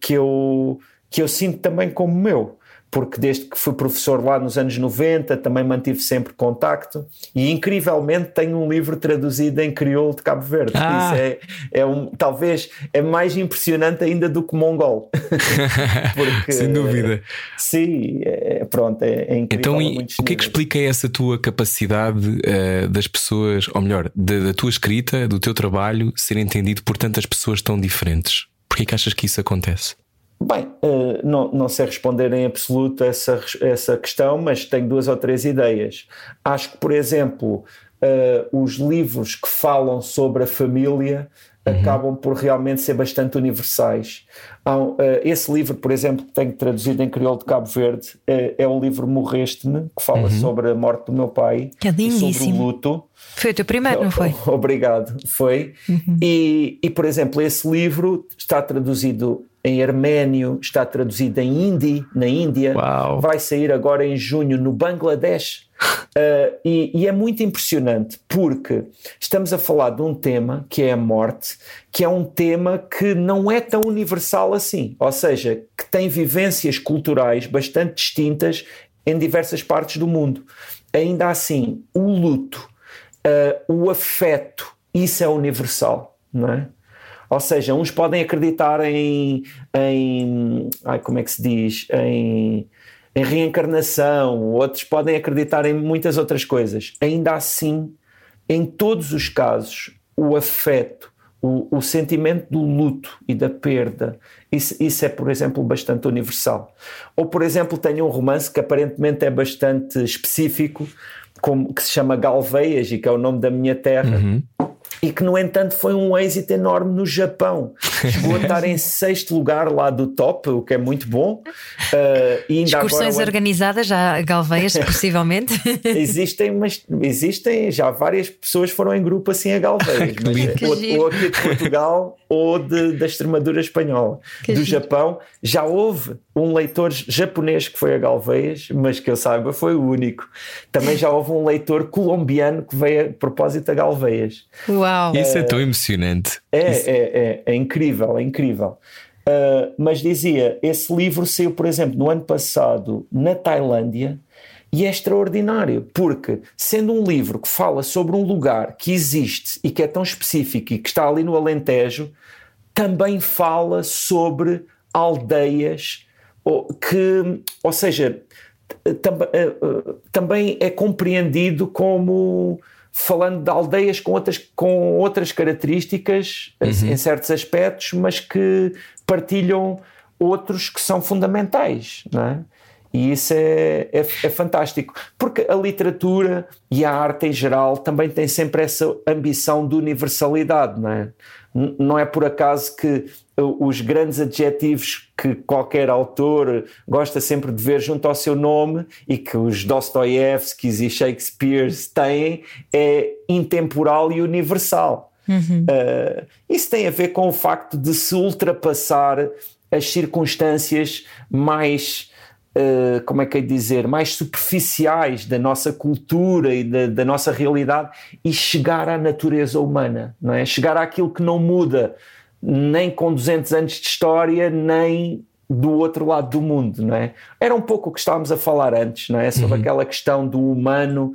que, eu, que eu sinto também como meu porque desde que fui professor lá nos anos 90 também mantive sempre contacto e incrivelmente tenho um livro traduzido em crioulo de Cabo Verde. Ah. Isso é, é um, talvez é mais impressionante ainda do que mongol. porque, Sem dúvida. Sim, é, pronto, é, é incrível. Então, é o que é que explica essa tua capacidade uh, das pessoas, ou melhor, da, da tua escrita, do teu trabalho, ser entendido por tantas pessoas tão diferentes? Porquê que achas que isso acontece? Bem, uh, não, não sei responder em absoluto essa, essa questão, mas tenho duas ou três ideias. Acho que, por exemplo, uh, os livros que falam sobre a família uhum. acabam por realmente ser bastante universais. Uh, esse livro, por exemplo, que tenho traduzido em crioulo de Cabo Verde, é o livro Morreste-me, que fala uhum. sobre a morte do meu pai, que é sobre o luto. Foi o teu primeiro, não foi? Obrigado, foi. Uhum. E, e, por exemplo, esse livro está traduzido em arménio, está traduzido em hindi, na Índia, Uau. vai sair agora em junho no Bangladesh. Uh, e, e, é muito impressionante porque estamos a falar de um tema que é a morte, que é um tema que não é tão universal assim, ou seja, que tem vivências culturais bastante distintas em diversas partes do mundo. Ainda assim, o luto, uh, o afeto, isso é universal, não é? Ou seja, uns podem acreditar em, em ai, como é que se diz, em, em reencarnação, outros podem acreditar em muitas outras coisas. Ainda assim, em todos os casos, o afeto, o, o, sentimento do luto e da perda, isso, isso, é, por exemplo, bastante universal. Ou, por exemplo, tenho um romance que aparentemente é bastante específico, como, que se chama Galveias e que é o nome da minha terra. Uhum e que, no entanto, foi um êxito enorme no Japão. Chegou a estar em sexto lugar lá do top, o que é muito bom. Uh, e ainda Excursões agora, organizadas já Galveias, possivelmente? existem, mas existem, já várias pessoas foram em grupo assim a Galveias, mas, ou, ou, aqui de Portugal ou de, da Extremadura espanhola. Que do giro. Japão já houve um leitor japonês que foi a Galveias, mas que eu saiba foi o único. Também já houve um leitor colombiano que veio a propósito a Galveias. Uau! Isso é, é tão emocionante. É, é, é, é, incrível, é incrível. Uh, mas dizia, esse livro saiu, por exemplo, no ano passado na Tailândia e é extraordinário, porque sendo um livro que fala sobre um lugar que existe e que é tão específico e que está ali no Alentejo, também fala sobre aldeias que, ou seja, tam, eh, eh, também é compreendido como falando de aldeias com outras, com outras características uhum. em certos aspectos, mas que partilham outros que são fundamentais, não é? E isso é, é, é, fantástico, porque a literatura e a arte em geral também têm sempre essa ambição de universalidade, não é? Não é por acaso que os grandes adjetivos que qualquer autor gosta sempre de ver junto ao seu nome e que os Dostoiévskis e Shakespeare têm é intemporal e universal. Uhum. Uh, isso tem a ver com o facto de se ultrapassar as circunstâncias mais Uh, como é que é dizer, mais superficiais da nossa cultura e da, da, nossa realidade e chegar à natureza humana, não é? Chegar àquilo que não muda nem com 200 anos de história, nem do outro lado do mundo, não é? Era um pouco o que estávamos a falar antes, não é? Sobre uhum. aquela questão do humano,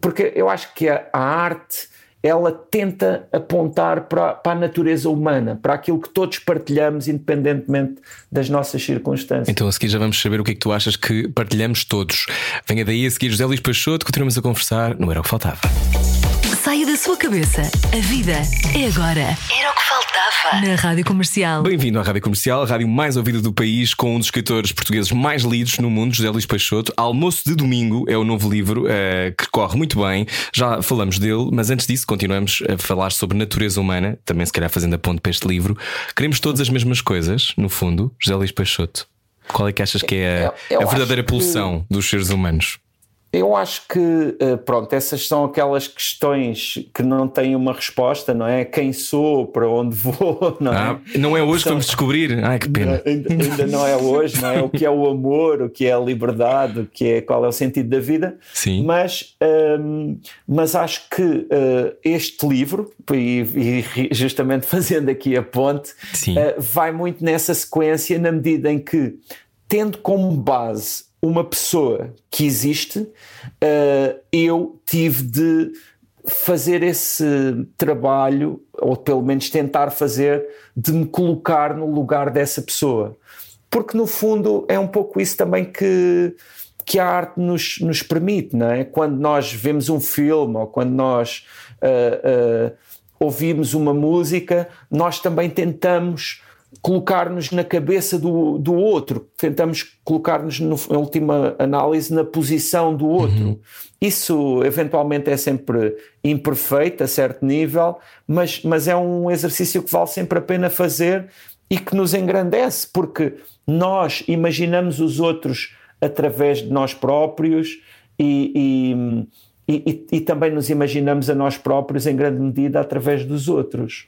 porque eu acho que a, a arte ela tenta apontar para, para, a natureza humana, para aquilo que todos partilhamos, independentemente das nossas circunstâncias. Então a seguir já vamos saber o que é que tu achas que partilhamos todos. Venha daí a seguir José Luís Peixoto, continuamos a conversar, não era o que faltava. Saia da sua cabeça. A vida é agora. Era o que faltava. Na Rádio Comercial. Bem-vindo à Rádio Comercial, a rádio mais ouvida do país, com um dos escritores portugueses mais lidos no mundo, José Luís Peixoto. Almoço de Domingo é o novo livro uh, que corre muito bem. Já falamos dele, mas antes disso, continuamos a falar sobre natureza humana, também se calhar fazendo a ponto para este livro. Queremos todas as mesmas coisas, no fundo, José Luís Peixoto. Qual é que achas que é a, a verdadeira pulsão que... dos seres humanos? Eu acho que, eh, pronto, essas são aquelas questões que não têm uma resposta, não é? Quem sou, para onde vou, não é? Ah, não é hoje que vamos descobrir. Ai, que pena. Ainda, ainda, não é hoje, não é? O que é o amor, o que é a liberdade, o que é, qual é o sentido da vida. Sim. Mas, um, mas acho que uh, este livro, e, e, justamente fazendo aqui a ponte, uh, vai muito nessa sequência, na medida em que, tendo como base uma pessoa que existe, uh, eu tive de fazer esse trabalho, ou pelo menos tentar fazer, de me colocar no lugar dessa pessoa. Porque no fundo é um pouco isso também que, que a arte nos, nos permite, não é? Quando nós vemos um filme ou quando nós uh, uh, ouvimos uma música, nós também tentamos colocar-nos na cabeça do, do outro, tentamos colocar-nos, na última análise, na posição do outro. Uhum. Isso eventualmente é sempre imperfeito a certo nível, mas, mas é um exercício que vale sempre a pena fazer e que nos engrandece, porque nós imaginamos os outros através de nós próprios e, e, e, e também nos imaginamos a nós próprios em grande medida através dos outros.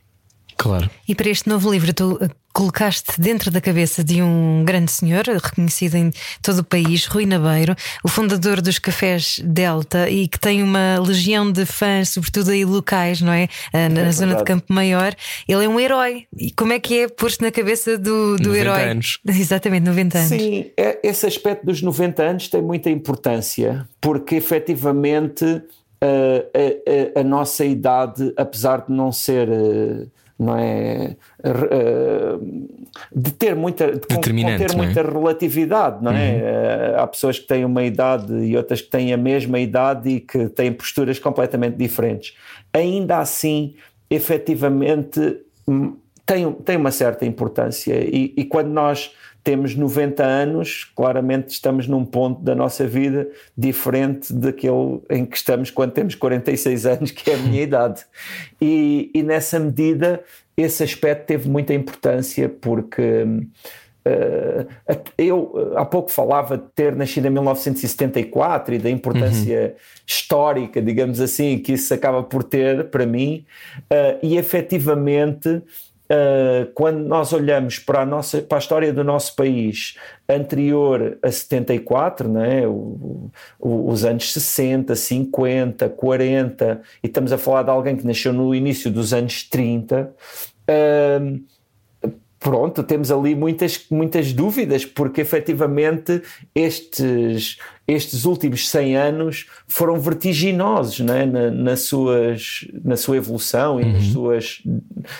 Claro. E para este novo livro, tu colocaste dentro da cabeça de um grande senhor, reconhecido em todo o país, Rui Nabeiro, o fundador dos Cafés Delta e que tem uma legião de fãs, sobretudo aí locais, não é? Eh, na é zona de Campo Maior. Ele é um herói. E como é que é pôr-se na cabeça do, do 90 herói? anos. Exatamente, 90 anos. Sim, é, esse aspecto dos 90 anos tem muita importância, porque efetivamente a, a, a, a nossa idade, apesar de não ser não é? De ter muita, de ter muita é? relatividade, não é? Uhum. Eh, há pessoas que têm uma idade e outras que têm a mesma idade e que têm posturas completamente diferentes. Ainda assim, efetivamente, hum, tem, tem uma certa importância e, e quando nós temos 90 anos, claramente estamos num ponto da nossa vida diferente daquele em que estamos quando temos 46 anos, que é a minha idade. E, e nessa medida, esse aspecto teve muita importância, porque. Uh, eu há pouco falava de ter nascido em 1974 e da importância uhum. histórica, digamos assim, que isso acaba por ter para mim, uh, e efetivamente Uh, quando nós olhamos para a, nossa, para a história do nosso país anterior a 74, né, o, o, os anos 60, 50, 40, e estamos a falar de alguém que nasceu no início dos anos 30, uh, pronto, temos ali muitas, muitas dúvidas, porque efetivamente estes, estes últimos 100 anos foram vertiginosos né? na, na, suas, na sua evolução e uhum. nas, suas,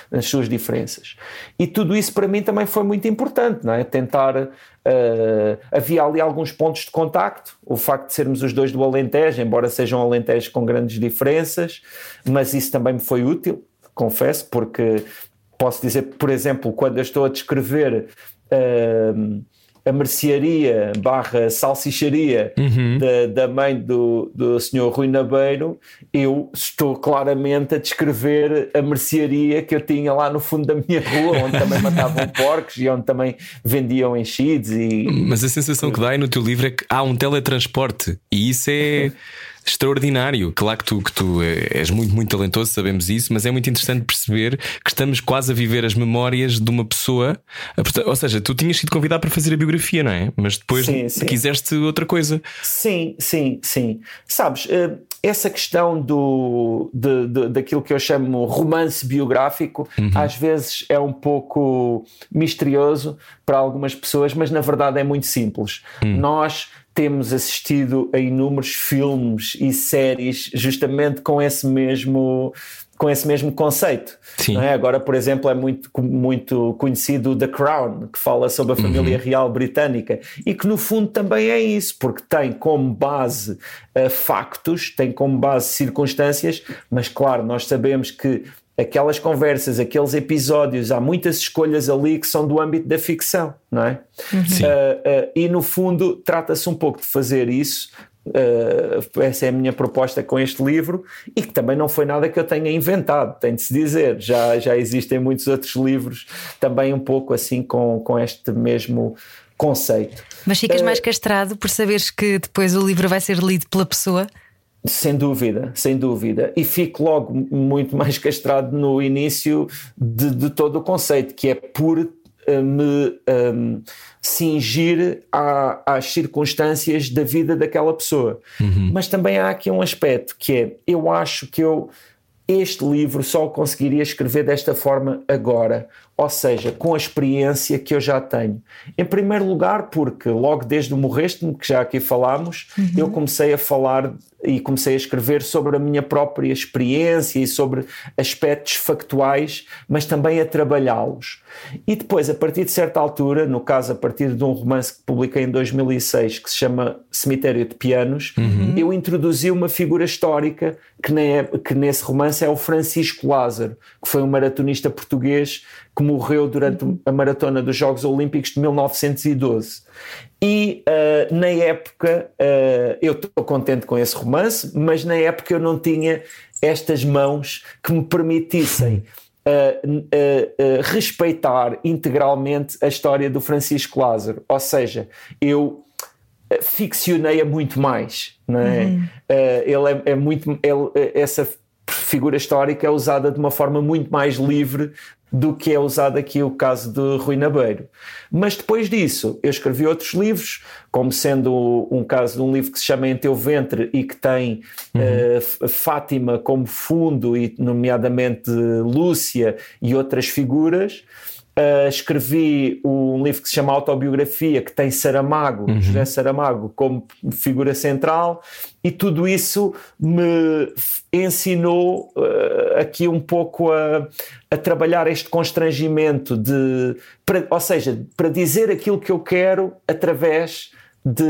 nas suas diferenças. E tudo isso para mim também foi muito importante, é? tentar. Uh, havia ali alguns pontos de contacto, o facto de sermos os dois do Alentejo, embora sejam Alentejo com grandes diferenças, mas isso também me foi útil confesso, porque Posso dizer, por exemplo, quando eu estou a descrever uh, a mercearia barra salsicharia uhum. da, da, mãe do, do senhor Rui Nabeiro, eu estou claramente a descrever a mercearia que eu tinha lá no fundo da minha rua, onde também matavam porcos e onde também vendiam enchidos. E... Mas a sensação que dá aí no teu livro é que há um teletransporte e isso é extraordinário. Claro que tu, que tu eh, és muito, muito talentoso, sabemos isso, mas é muito interessante perceber que estamos quase a viver as memórias de uma pessoa. Ou seja, tu tinhas sido convidado para fazer a biografia, não é? Mas depois sim, sim. quiseste outra coisa. Sim, sim, sim. Sabes, eh, essa questão do, de, de, daquilo que eu chamo romance biográfico, uhum. às vezes é um pouco misterioso para algumas pessoas, mas na verdade é muito simples. Uhum. Nós temos assistido a inúmeros filmes e séries justamente com esse mesmo com esse mesmo conceito. É? Agora, por exemplo, é muito, muito conhecido The Crown, que fala sobre a família uhum. real britânica e que no fundo também é isso, porque tem como base uh, factos, tem como base circunstâncias, mas claro, nós sabemos que aquelas conversas, aqueles episódios, há muitas escolhas ali que são do âmbito da ficção, não é? Uhum. Uh, uh, e no fundo trata-se um pouco de fazer isso. Uh, essa é a minha proposta com este livro e que também não foi nada que eu tenha inventado, tem de se dizer. Já, já existem muitos outros livros também um pouco assim com, com este mesmo conceito. Mas ficas mais castrado por saberes que depois o livro vai ser lido pela pessoa? Sem dúvida, sem dúvida. E fico logo muito mais castrado no início de, de todo o conceito, que é por uh, me um, cingir à, às circunstâncias da vida daquela pessoa. Uhum. Mas também há aqui um aspecto que é: eu acho que eu este livro só o conseguiria escrever desta forma agora, ou seja, com a experiência que eu já tenho. Em primeiro lugar, porque logo desde o Morreste-me, que já aqui falámos, uhum. eu comecei a falar e comecei a escrever sobre a minha própria experiência e sobre aspectos factuais, mas também a trabalhá-los. E depois, a partir de certa altura, no caso a partir de um romance que publiquei em 2006 que se chama Cemitério de Pianos, uhum. eu introduzi uma figura histórica que, é, que nesse romance é o Francisco Lázaro, que foi um maratonista português que morreu durante a maratona dos Jogos Olímpicos de 1912. E uh, na época uh, eu estou contente com esse romance, mas na época eu não tinha estas mãos que me permitissem uh, respeitar integralmente a história do Francisco Lázaro. Ou seja, eu ficcionei-a muito mais. Não é? Uhum. ele é, é muito. Ele, essa figura histórica é usada de uma forma muito mais livre do que é usado aqui o caso de Rui Nabeiro. Mas depois disso, eu escrevi outros livros, como sendo um caso de um livro que se chama Em Teu Ventre e que tem uhum. uh, Fátima como fundo, e nomeadamente Lúcia e outras figuras. Uh, escrevi um livro que se chama Autobiografia, que tem Saramago, uhum. José Saramago, como figura central, e tudo isso me ensinou uh, aqui um pouco a, a, trabalhar este constrangimento de, para, ou seja, para dizer aquilo que eu quero através de,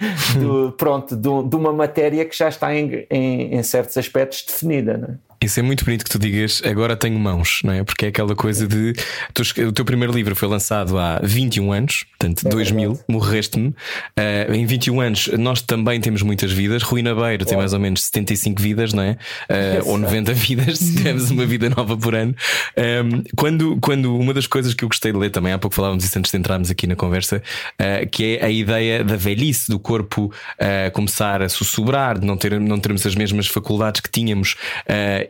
de pronto, de, de, uma matéria que já está em, em, em certos aspectos definida. Não é? Isso é muito bonito que tu digas, agora tenho mãos, não é? Porque é aquela coisa de. Tu, o teu primeiro livro foi lançado há 21 anos, portanto, é 2000, morreste-me. Uh, em 21 anos, nós também temos muitas vidas. Rui Nabeiro tem mais ou menos 75 vidas, não é? Uh, ou 90 vidas, se tivermos uma vida nova por ano. Um, ehm, quando, quando uma das coisas que eu gostei de ler também, há pouco falávamos isso antes de entrarmos aqui na conversa, uh, que é a ideia da velhice, do corpo começar a sussurrar, de não, ter, não termos as mesmas faculdades que tínhamos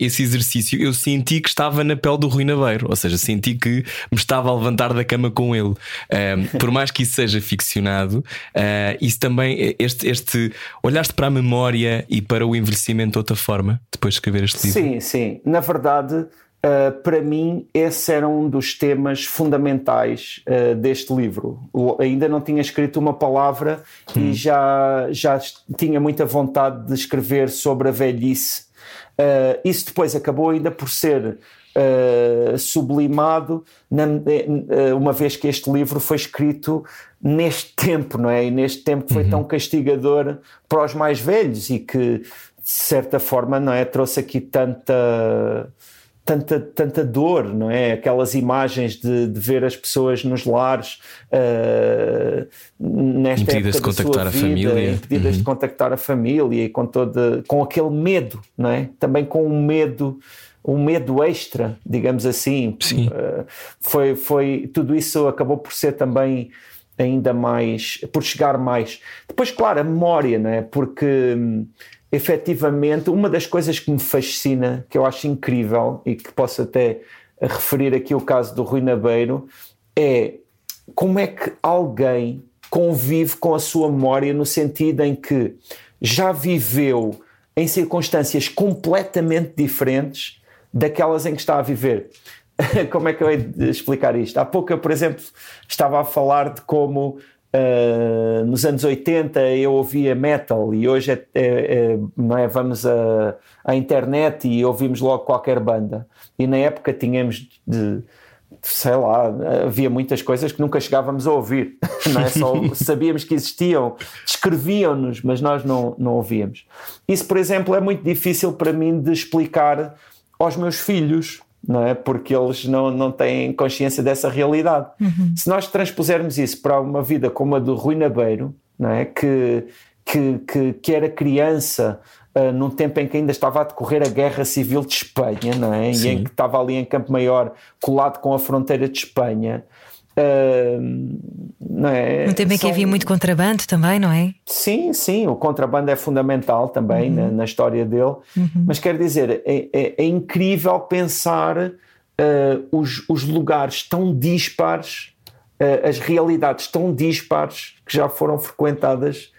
esse exercício, eu senti que estava na pele do Rui Naveiro, ou seja, senti que me estava a levantar da cama com ele. Um, por mais que isso seja ficcionado, uh, isso também, este, este olhaste para a memória e para o envelhecimento de outra forma depois de escrever este livro? Sim, sim. Na verdade. Uh, para mim, esse era um dos temas fundamentais uh, deste livro. ainda não tinha escrito uma palavra hum. e já, já tinha muita vontade de escrever sobre a velhice Uh, isso depois acabou ainda por ser uh, sublimado, na, uh, uma vez que este livro foi escrito neste tempo, não é? E neste tempo que foi uhum. tão castigador para os mais velhos e que, de certa forma, não é? Trouxe aqui tanta tanta, tanta dor, não é? Aquelas imagens de, de ver as pessoas nos lares uh, nesta impedidas de contactar a vida, família, impedidas uhum. de contactar a família e com todo, com aquele medo, não é? Também com um medo um medo extra, digamos assim. Sim. Uh, foi, foi, tudo isso acabou por ser também ainda mais, por chegar mais. Depois, claro, a memória, não é? Porque hum, efetivamente, uma das coisas que me fascina, que eu acho incrível e que posso até referir aqui o caso do Rui Nabeiro, é como é que alguém convive com a sua memória no sentido em que já viveu em circunstâncias completamente diferentes daquelas em que está a viver. como é que eu hei de explicar isto? Há pouco eu, por exemplo, estava a falar de como Uh, nos anos 80 eu ouvia metal e hoje é, é, é, não é, vamos à internet e ouvimos logo qualquer banda. E na época tínhamos de, sei lá, havia muitas coisas que nunca chegávamos a ouvir. Não é só sabíamos que existiam, descreviam-nos, mas nós não, não ouvíamos. Isso, por exemplo, é muito difícil para mim de explicar aos meus filhos não é? Porque eles não, não têm consciência dessa realidade. Uhum. Se nós transpusermos isso para uma vida como a do Rui Nabeiro, não é? Que, que, que, que era criança uh, num tempo em que ainda estava a decorrer a Guerra Civil de Espanha, não é? E em que estava ali em Campo Maior, colado com a fronteira de Espanha. Uh, não é? Um tempo em que havia muito contrabando também, não é? Sim, sim, o contrabando é fundamental também uhum. na, na, história dele, uhum. mas quer dizer, é, é, é incrível pensar uh, os, os lugares tão dispares, uh, as realidades tão dispares que já foram frequentadas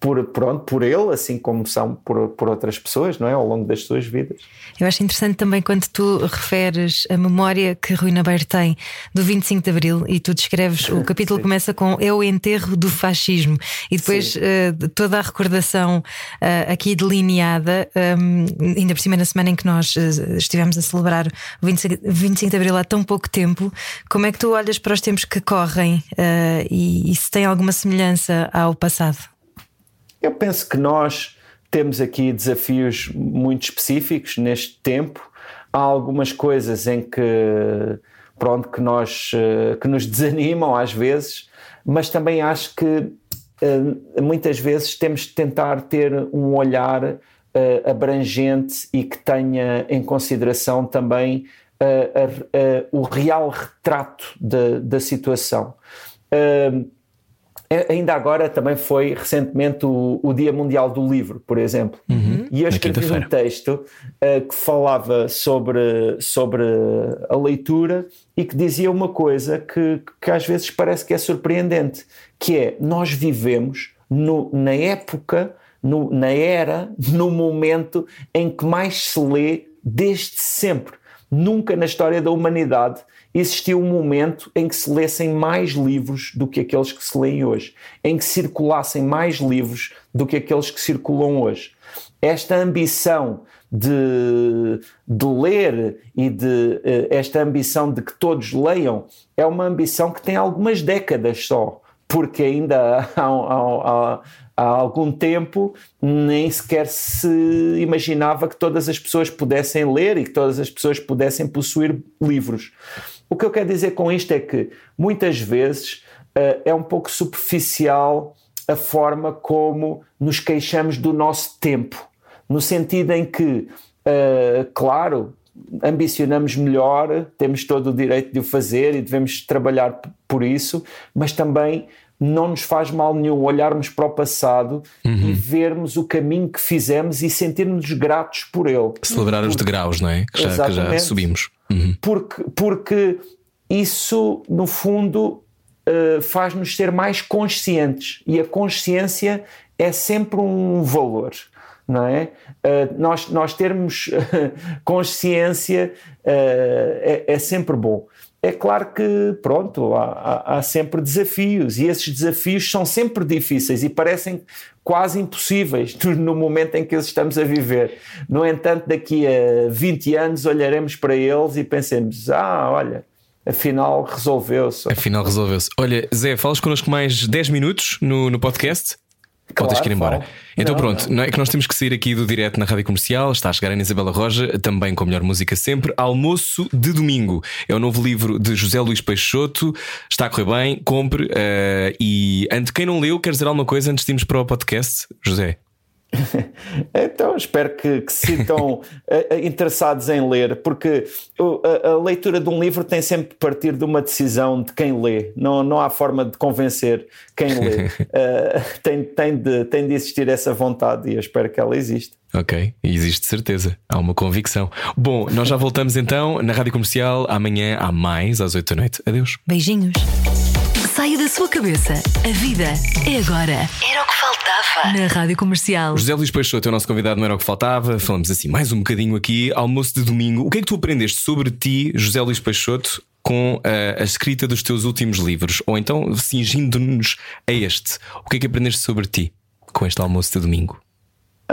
por, pronto, por ele, assim como são por, por outras pessoas, não é? Ao longo das suas vidas. Eu acho interessante também quando tu referes a memória que Rui Nabeiro tem do 25 de Abril e tu descreves, o capítulo começa com É o enterro do fascismo e depois uh, toda a recordação uh, aqui delineada, um, ainda por cima na semana em que nós uh, estivemos a celebrar o 25, 25 de Abril há tão pouco tempo, como é que tu olhas para os tempos que correm e, e se tem alguma semelhança ao passado? Eu penso que nós temos aqui desafios muito específicos neste tempo. Há algumas coisas em que pronto que nós eh, que nos desanimam às vezes, mas também acho que eh, muitas vezes temos de tentar ter um olhar eh, abrangente e que tenha em consideração também o real retrato da, da situação. É, ainda agora também foi recentemente o, o Dia Mundial do Livro, por exemplo. Uhum. E eu escrevi um texto uh, que falava sobre, sobre a leitura e que dizia uma coisa que, que às vezes parece que é surpreendente, que é nós vivemos no, na época, no, na era, no momento em que mais se lê desde sempre. Nunca na história da humanidade existiu um momento em que se lessem mais livros do que aqueles que se leem hoje, em que circulassem mais livros do que aqueles que circulam hoje. Esta ambição de, de ler e de eh, esta ambição de que todos leiam é uma ambição que tem algumas décadas só, porque ainda há, há, há, há algum tempo nem sequer se imaginava que todas as pessoas pudessem ler e que todas as pessoas pudessem possuir livros. O que eu quero dizer com isto é que muitas vezes uh, é um pouco superficial a forma como nos queixamos do nosso tempo, no sentido em que, uh, claro, ambicionamos melhor, temos todo o direito de o fazer e devemos trabalhar por isso, mas também não nos faz mal nenhum olharmos para o passado uhum. e vermos o caminho que fizemos e sentirmos gratos por ele. Celebrar os degraus, não é? Que já, que já subimos. Uhum. Porque, porque isso, no fundo, uh, faz-nos ser mais conscientes e a consciência é sempre um valor. Não é? Uh, nós, nós termos consciência uh, é, é sempre bom é claro que, pronto, há, há, há, sempre desafios e esses desafios são sempre difíceis e parecem quase impossíveis no momento em que os estamos a viver. No entanto, daqui a 20 anos olharemos para eles e pensemos: ah, olha. Afinal resolveu-se. Afinal resolveu-se. Olha, Zé, falas connosco mais 10 minutos no, no podcast? Claro, Ou que ir embora. Falo. Então não, pronto, não. não. é que nós temos que sair aqui do direto na rádio comercial. Está a chegar a Isabela Roja, também com a melhor música sempre. Almoço de Domingo é o novo livro de José Luís Peixoto. Está a correr bem, compre. Uh, e antes, quem não leu, quer dizer alguma coisa antes de irmos para o podcast, José? então espero que, que se sintam eh, eh, interessados em ler, porque a, a, leitura de um livro tem sempre de partir de uma decisão de quem lê, não, não há forma de convencer quem lê. uh, tem, tem, de, tem de existir essa vontade e eu espero que ela exista. Ok, existe certeza, há uma convicção. Bom, nós já voltamos então na rádio comercial amanhã há mais às 8 da noite. Adeus. Beijinhos. Saia da sua cabeça. A vida é agora. Era o que faltava. Na Rádio Comercial. José Luís Peixoto é o nosso convidado, não era o que faltava. Falamos assim mais um bocadinho aqui, almoço de domingo. O que é que tu aprendeste sobre ti, José Luís Peixoto, com a, eh, a escrita dos teus últimos livros? Ou então, cingindo-nos a este, o que é que aprendeste sobre ti com este almoço de domingo?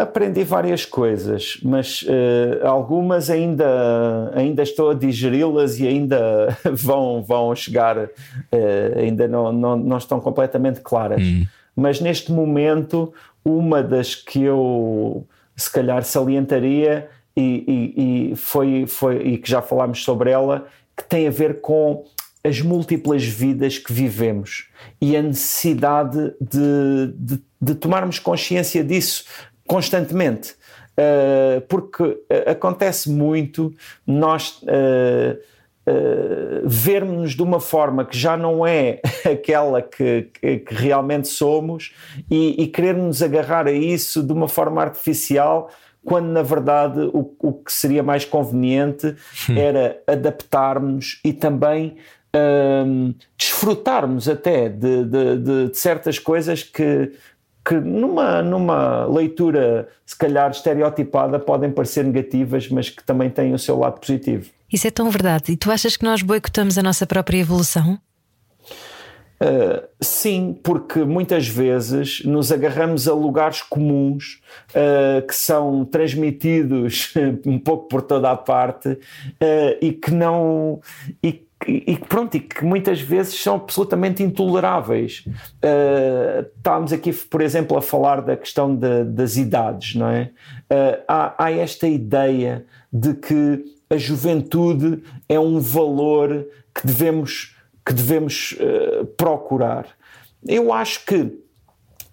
Aprendi várias coisas, mas uh, algumas ainda, ainda estou a digeri-las e ainda vão, vão chegar, uh, ainda não, não, não estão completamente claras. Hum. Mas neste momento, uma das que eu se calhar salientaria e, e, e, foi, foi, e que já falámos sobre ela, que tem a ver com as múltiplas vidas que vivemos e a necessidade de, de, de tomarmos consciência disso constantemente. Uh, porque uh, acontece muito nós uh, uh, vermos-nos de uma forma que já não é aquela que, que, que realmente somos e, e querermos agarrar a isso de uma forma artificial quando na verdade o, o que seria mais conveniente hum. era adaptarmos e também um, desfrutarmos até de, de, de, de, certas coisas que, que numa, numa leitura se calhar estereotipada podem parecer negativas, mas que também têm o seu lado positivo. Isso é tão verdade. E tu achas que nós boicotamos a nossa própria evolução? Uh, sim, porque muitas vezes nos agarramos a lugares comuns uh, que são transmitidos um pouco por toda a parte uh, e que não. E, e pronto, e que muitas vezes são absolutamente intoleráveis. estávamos aqui, por exemplo, a falar da questão de, das idades, não é? há, há esta ideia de que a juventude é um valor que devemos que devemos uh, procurar. Eu acho que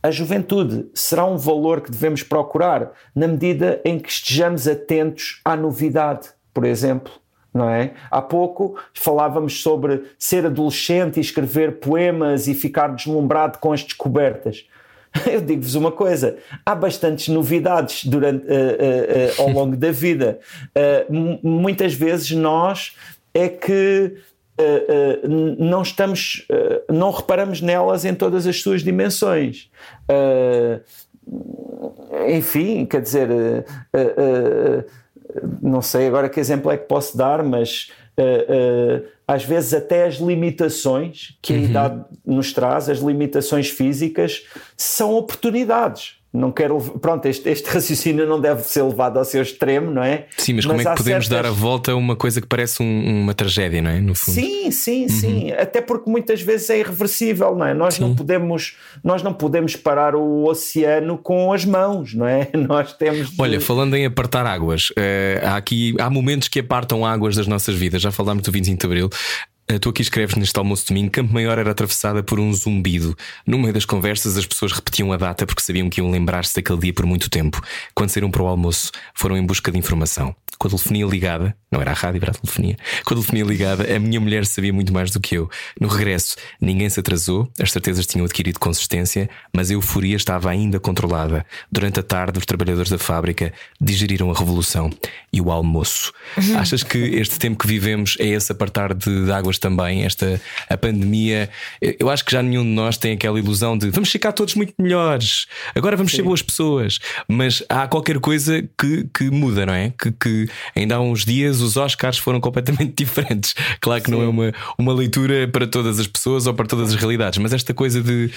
a juventude será um valor que devemos procurar na medida em que estejamos atentos à novidade, por exemplo. Não é? Há pouco falávamos sobre ser adolescente e escrever poemas e ficar deslumbrado com as descobertas. Eu digo-vos uma coisa: há bastantes novidades durante, uh, uh, uh, ao longo da vida. muitas vezes nós é que Uh, uh, não estamos, uh, não reparamos nelas em todas as suas dimensões. enfim, quer dizer, não sei agora que exemplo é que posso dar, mas às vezes até as limitações que a uhum. idade nos traz, as limitações físicas, são oportunidades não quero. Pronto, este, este, raciocínio não deve ser levado ao seu extremo, não é? Sim, mas, mas como é que podemos certas... dar a volta a uma coisa que parece um, uma tragédia, não é? No fundo. Sim, sim, uhum. sim. Até porque muitas vezes é irreversível, não é? Nós não podemos, nós não podemos parar o oceano com as mãos, não é? Nós temos. De... Olha, falando em apartar águas, uh, há aqui há momentos que apartam águas das nossas vidas. Já falámos do 25 de Abril. Eh, tu aqui escreves neste almoço de domingo: Campo Maior era atravessada por um zumbido. No meio das conversas, as pessoas repetiam a data porque sabiam que iam lembrar-se daquele dia por muito tempo. Quando saíram para o almoço, foram em busca de informação com a telefonia ligada, não era a rádio, era a telefonia, com a telefonia ligada, a minha mulher sabia muito mais do que eu. No regresso, ninguém se atrasou, as certezas tinham adquirido consistência, mas a euforia estava ainda controlada. Durante a tarde, os trabalhadores da fábrica digeriram a revolução e o almoço. Achas que este tempo que vivemos é esse apartar de, de águas também? Esta a pandemia, eu acho que já nenhum de nós tem aquela ilusão de vamos ficar todos muito melhores, agora vamos Sim. ser boas pessoas, mas há qualquer coisa que, que muda, não é? Que, que ainda há uns dias os Oscars foram completamente diferentes. Claro que Sim. não é uma, uma leitura para todas as pessoas ou para todas as realidades, mas esta coisa de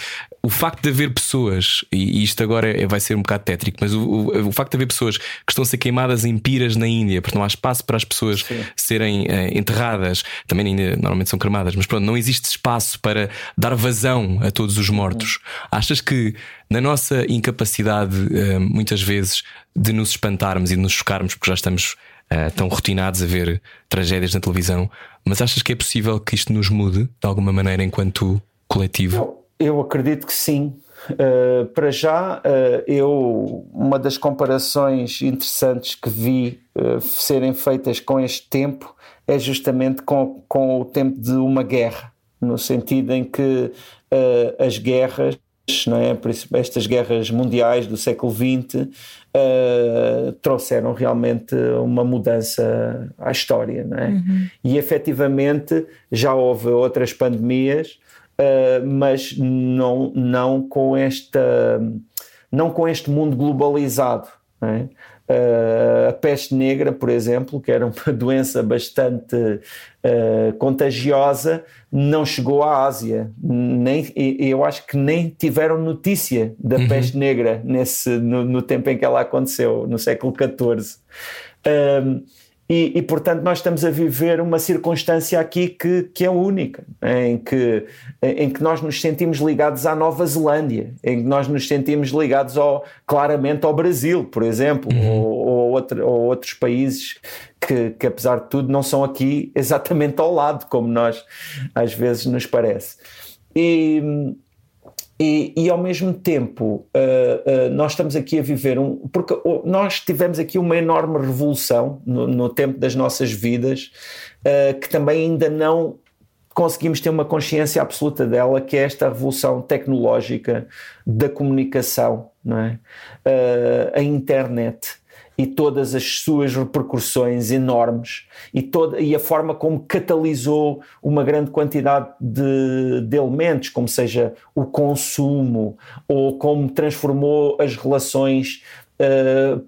o facto de haver pessoas, e isto agora é, vai ser um bocado tétrico, mas o, o, o, facto de haver pessoas que estão a ser queimadas em piras na Índia, porque não há espaço para as pessoas Sim. serem uh, enterradas, também na Índia normalmente são cremadas, mas pronto, não existe espaço para dar vazão a todos os mortos. Achas que na nossa incapacidade, uh, muitas vezes, de nos espantarmos e de nos chocarmos, porque já estamos uh, tão rotinados a ver tragédias na televisão, mas achas que é possível que isto nos mude de alguma maneira enquanto coletivo? Eu, eu acredito que sim. Uh, para já, uh, eu uma das comparações interessantes que vi uh, serem feitas com este tempo é justamente com, com o tempo de uma guerra, no sentido em que as guerras não é? estas guerras mundiais do século XX uh, trouxeram realmente uma mudança à história. Não é? Uhum. E efetivamente já houve outras pandemias, uh, mas não, não, com esta, não com este mundo globalizado. Não é? Uh, a peste negra, por exemplo, que era uma doença bastante uh, contagiosa, não chegou à Ásia. Nem, eu acho que nem tiveram notícia da uhum. peste negra nesse, no, no, tempo em que ela aconteceu, no século XIV. Uh, e, e, portanto, nós estamos a viver uma circunstância aqui que, que é única, em que, em que nós nos sentimos ligados à Nova Zelândia, em que nós nos sentimos ligados ao, claramente ao Brasil, por exemplo, uhum. ou, ou, outro, ou, outros países que, que, apesar de tudo, não são aqui exatamente ao lado, como nós às vezes nos parece. E e, e, ao mesmo tempo uh, uh, nós estamos aqui a viver um. Porque nós tivemos aqui uma enorme revolução no, no tempo das nossas vidas uh, que também ainda não conseguimos ter uma consciência absoluta dela, que é esta revolução tecnológica da comunicação, não é? a internet e todas as suas repercussões enormes e, toda, e a forma como catalisou uma grande quantidade de, de elementos, como seja o consumo ou como transformou as relações uh,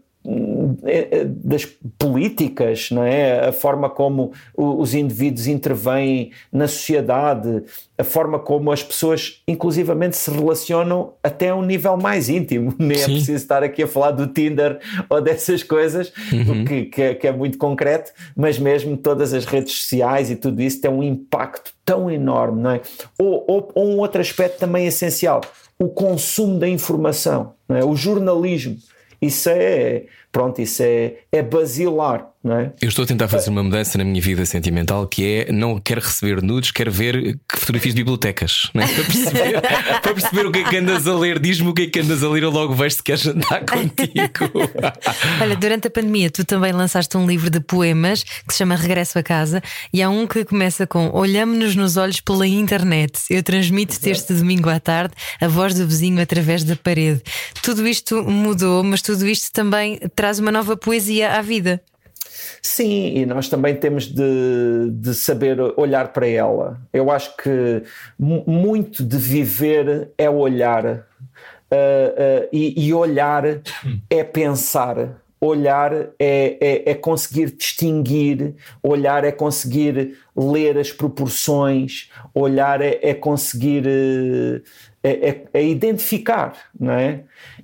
das políticas, não é? a forma como os indivíduos intervêm na sociedade, a forma como as pessoas, inclusivamente, se relacionam até a um nível mais íntimo. Nem é Sim. é preciso estar aqui a falar do Tinder ou dessas coisas, uhum. que, que, é, que é muito concreto, mas mesmo todas as redes sociais e tudo isso tem um impacto tão enorme, não é? Ou, ou, ou um outro aspecto também essencial: o consumo da informação, não é? o jornalismo isso é, pronto, isso é, é basilar, não é? Eu estou a tentar fazer uma mudança na minha vida sentimental que é não quero receber nudes, quero ver fotografias de bibliotecas, não é? para, perceber, para perceber o que é que andas a ler, diz-me o que é que andas a ler, eu logo vejo se queres jantar contigo. Olha, durante a pandemia tu também lançaste um livro de poemas que se chama Regresso a Casa e há um que começa com Olhamos-nos nos olhos pela internet. Eu transmito-te este domingo à tarde a voz do vizinho através da parede. Tudo isto mudou, mas tudo isto também traz uma nova poesia à vida. Sim, e nós também temos de, de saber olhar para ela. Eu acho que muito de viver é olhar, uh, uh, e, e, olhar é pensar. Olhar é, é, é, conseguir distinguir, olhar é conseguir ler as proporções, olhar é, é conseguir uh, é, é, identificar, não é?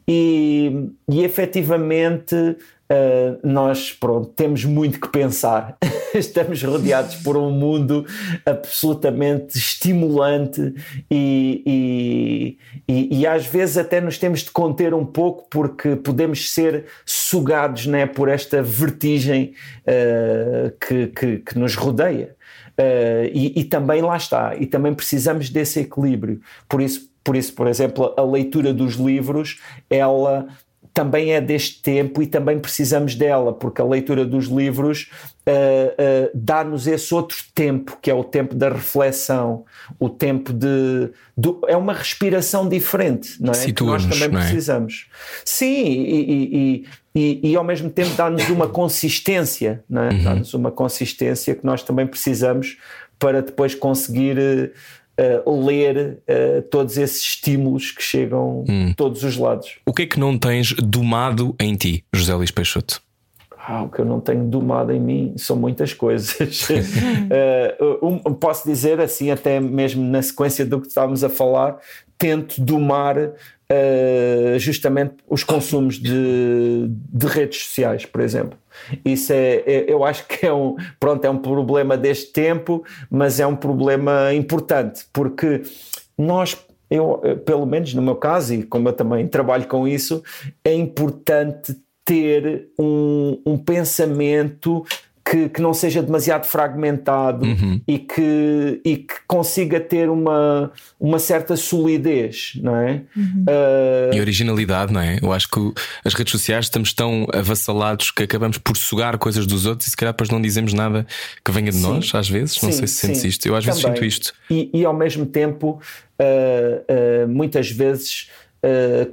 E, e efetivamente Uh, nós pronto, temos muito que pensar. Estamos rodeados por um mundo absolutamente estimulante e, e, e, às vezes até nos temos de conter um pouco porque podemos ser sugados né, por esta vertigem uh, que, que, que, nos rodeia. Uh, e, e também lá está, e também precisamos desse equilíbrio. Por isso, por isso, por exemplo, a leitura dos livros, ela também é deste tempo e também precisamos dela, porque a leitura dos livros uh, uh, dá-nos esse outro tempo, que é o tempo da reflexão, o tempo de. Do, é uma respiração diferente, não é? Que nós também é? precisamos. Sim, e, e, e, e, ao mesmo tempo dá-nos uma consistência, não é? Uhum. Dá-nos uma consistência que nós também precisamos para depois conseguir. Uh, uh, ler uh, todos esses estímulos que chegam hum. de todos os lados. O que é que não tens domado em ti, José Luís Peixoto? Ah, o que eu não tenho domado em mim são muitas coisas. uh, um, posso dizer assim, até mesmo na sequência do que estávamos a falar, tento domar uh, justamente os consumos de, de redes sociais, por exemplo. Isso é, é, eu acho que é um, pronto, é um problema deste tempo, mas é um problema importante, porque nós, eu, pelo menos no meu caso, e como eu também trabalho com isso, é importante ter um, um pensamento que, que não seja demasiado fragmentado uhum. e, que, e que consiga ter uma, uma certa solidez, não é? Uhum. Uh... E originalidade, não é? Eu acho que as redes sociais estamos tão avassalados que acabamos por sugar coisas dos outros e se calhar depois não dizemos nada que venha de sim. nós, às vezes. Sim, não sei se sentes isto. Eu às Também. vezes sinto isto. E, e ao mesmo tempo, uh, uh, muitas vezes eh,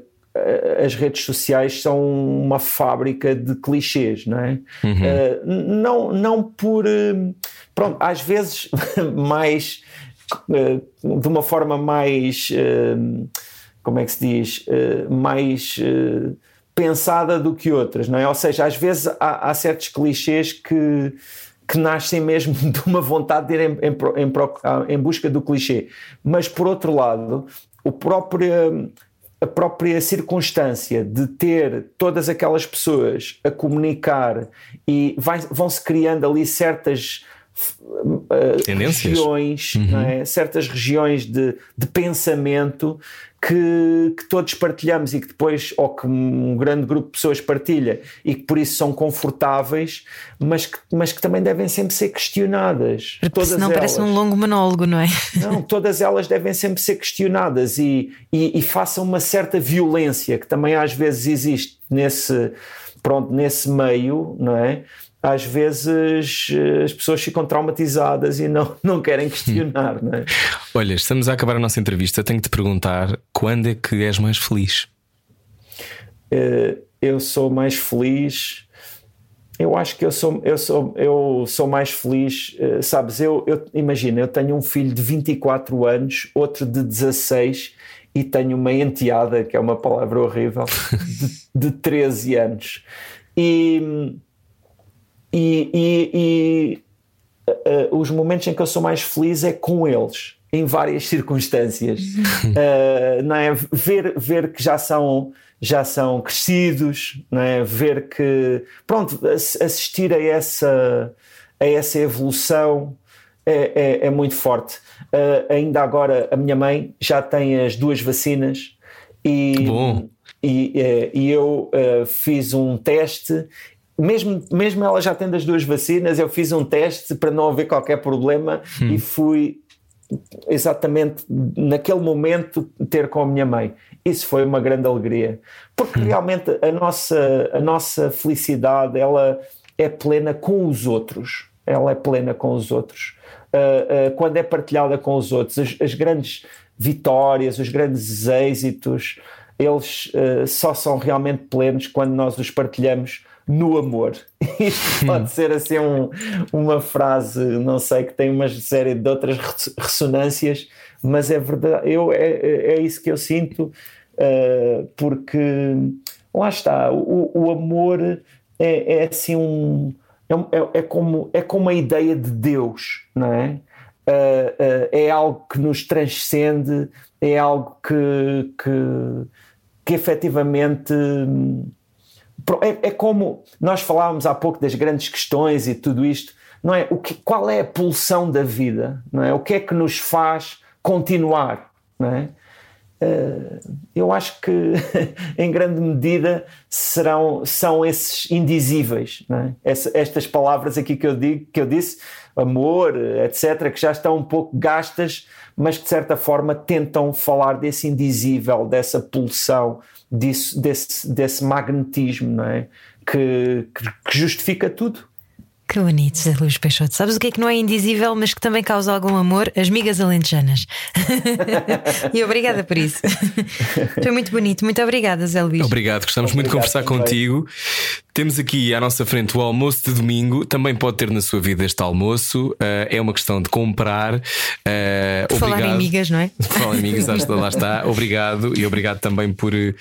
as redes sociais são uma fábrica de clichês, não é? Uhum. Uh, não, não por. Uh, pronto, às vezes mais. De uma forma mais. como é que se diz? mais pensada do que outras, não é? Ou seja, às vezes há, há certos clichês que que nascem mesmo de uma vontade de ir em, em, em, em, busca do clichê. Mas, por outro lado, o próprio, a própria circunstância de ter todas aquelas pessoas a comunicar e vão-se criando ali certas Tendências. regiões, não é? certas regiões de, de pensamento que, que todos partilhamos e que depois, ou que um grande grupo de pessoas partilha e que por isso são confortáveis, mas que, mas que também devem sempre ser questionadas. Porque todas senão elas. parece um longo monólogo, não é? Não, todas elas devem sempre ser questionadas e, e, e façam uma certa violência que também às vezes existe nesse, pronto, nesse meio, não é? Às vezes eh, as pessoas ficam traumatizadas e não, não querem questionar, não é? Olha, estamos a acabar a nossa entrevista. Tenho que te perguntar quando é que és mais feliz? Eh, eu sou mais feliz. Eu acho que eu sou, eu sou, eu sou mais feliz, eh, sabes? Eu, eu imagina, eu tenho um filho de 24 anos, outro de 16 e tenho uma enteada, que é uma palavra horrível, de, de 13 anos. E, e, e, e uh, os momentos em que eu sou mais feliz é com eles, em várias circunstâncias. Uh, não é? ver, ver que já são já são crescidos, não é? ver que pronto assistir a essa a essa evolução é, é, é muito forte. Uh, ainda agora a minha mãe já tem as duas vacinas e, bom. e, e eu uh, fiz um teste mesmo, mesmo ela já tendo as duas vacinas, eu fiz um teste para não haver qualquer problema hum. e fui exatamente naquele momento ter com a minha mãe. Isso foi uma grande alegria, porque hum. realmente a nossa, a nossa felicidade ela é plena com os outros. Ela é plena com os outros. Uh, uh, quando é partilhada com os outros, as, as grandes vitórias, os grandes êxitos, eles uh, só são realmente plenos quando nós os partilhamos no amor. Isto pode ser assim um, uma frase, não sei, que tem uma série de outras ressonâncias, mas é verdade, eu, é, é isso que eu sinto, uh, porque lá está, o, o amor é, é assim um. É, é, é, como, é como a ideia de Deus, não é? Uh, uh, é algo que nos transcende, é algo que, que, que efetivamente é, é, como nós falávamos há pouco das grandes questões e tudo isto, não é? O que, qual é a pulsão da vida? Não é? O que é que nos faz continuar? Não é? Uh, eu acho que em grande medida serão, são esses indizíveis, é? Estas palavras aqui que eu, digo, que eu disse, amor, etc., que já estão um pouco gastas, mas que de certa forma tentam falar desse indizível, dessa pulsão, disso, desse, desse magnetismo, não é? Que, que, que justifica tudo. Que bonito, José Luís Peixoto. Sabes o que é que não é indizível, mas que também causa algum amor? As migas alentejanas. e obrigada por isso. Foi muito bonito. Muito obrigada, Zé Luís. Obrigado, gostamos muito de conversar também. contigo. Temos aqui à nossa frente o almoço de domingo. Também pode ter na sua vida este almoço. Uh, é uma questão de comprar. Uh, por obrigado. falar em migas, não é? Por falar em migas, lá está. Obrigado e obrigado também por uh,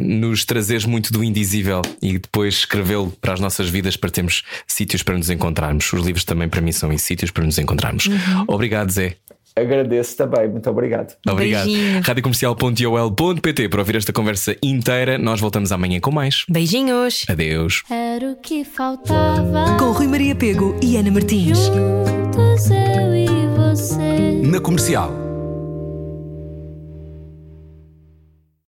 nos trazeres muito do indizível e depois escrevê-lo para as nossas vidas para termos sítios para nos encontrarmos. Os livros também para mim são em sítios para nos encontrarmos. Uhum. Obrigado, Zé. Agradeço também, muito obrigado. Obrigado. Radiocomercial.ol.pt para ouvir esta conversa inteira. Nós voltamos amanhã com mais. Beijinhos. Adeus. Era o que faltava. Com Rui Maria Pego e Ana Martins. Juntos eu e você. Na comercial.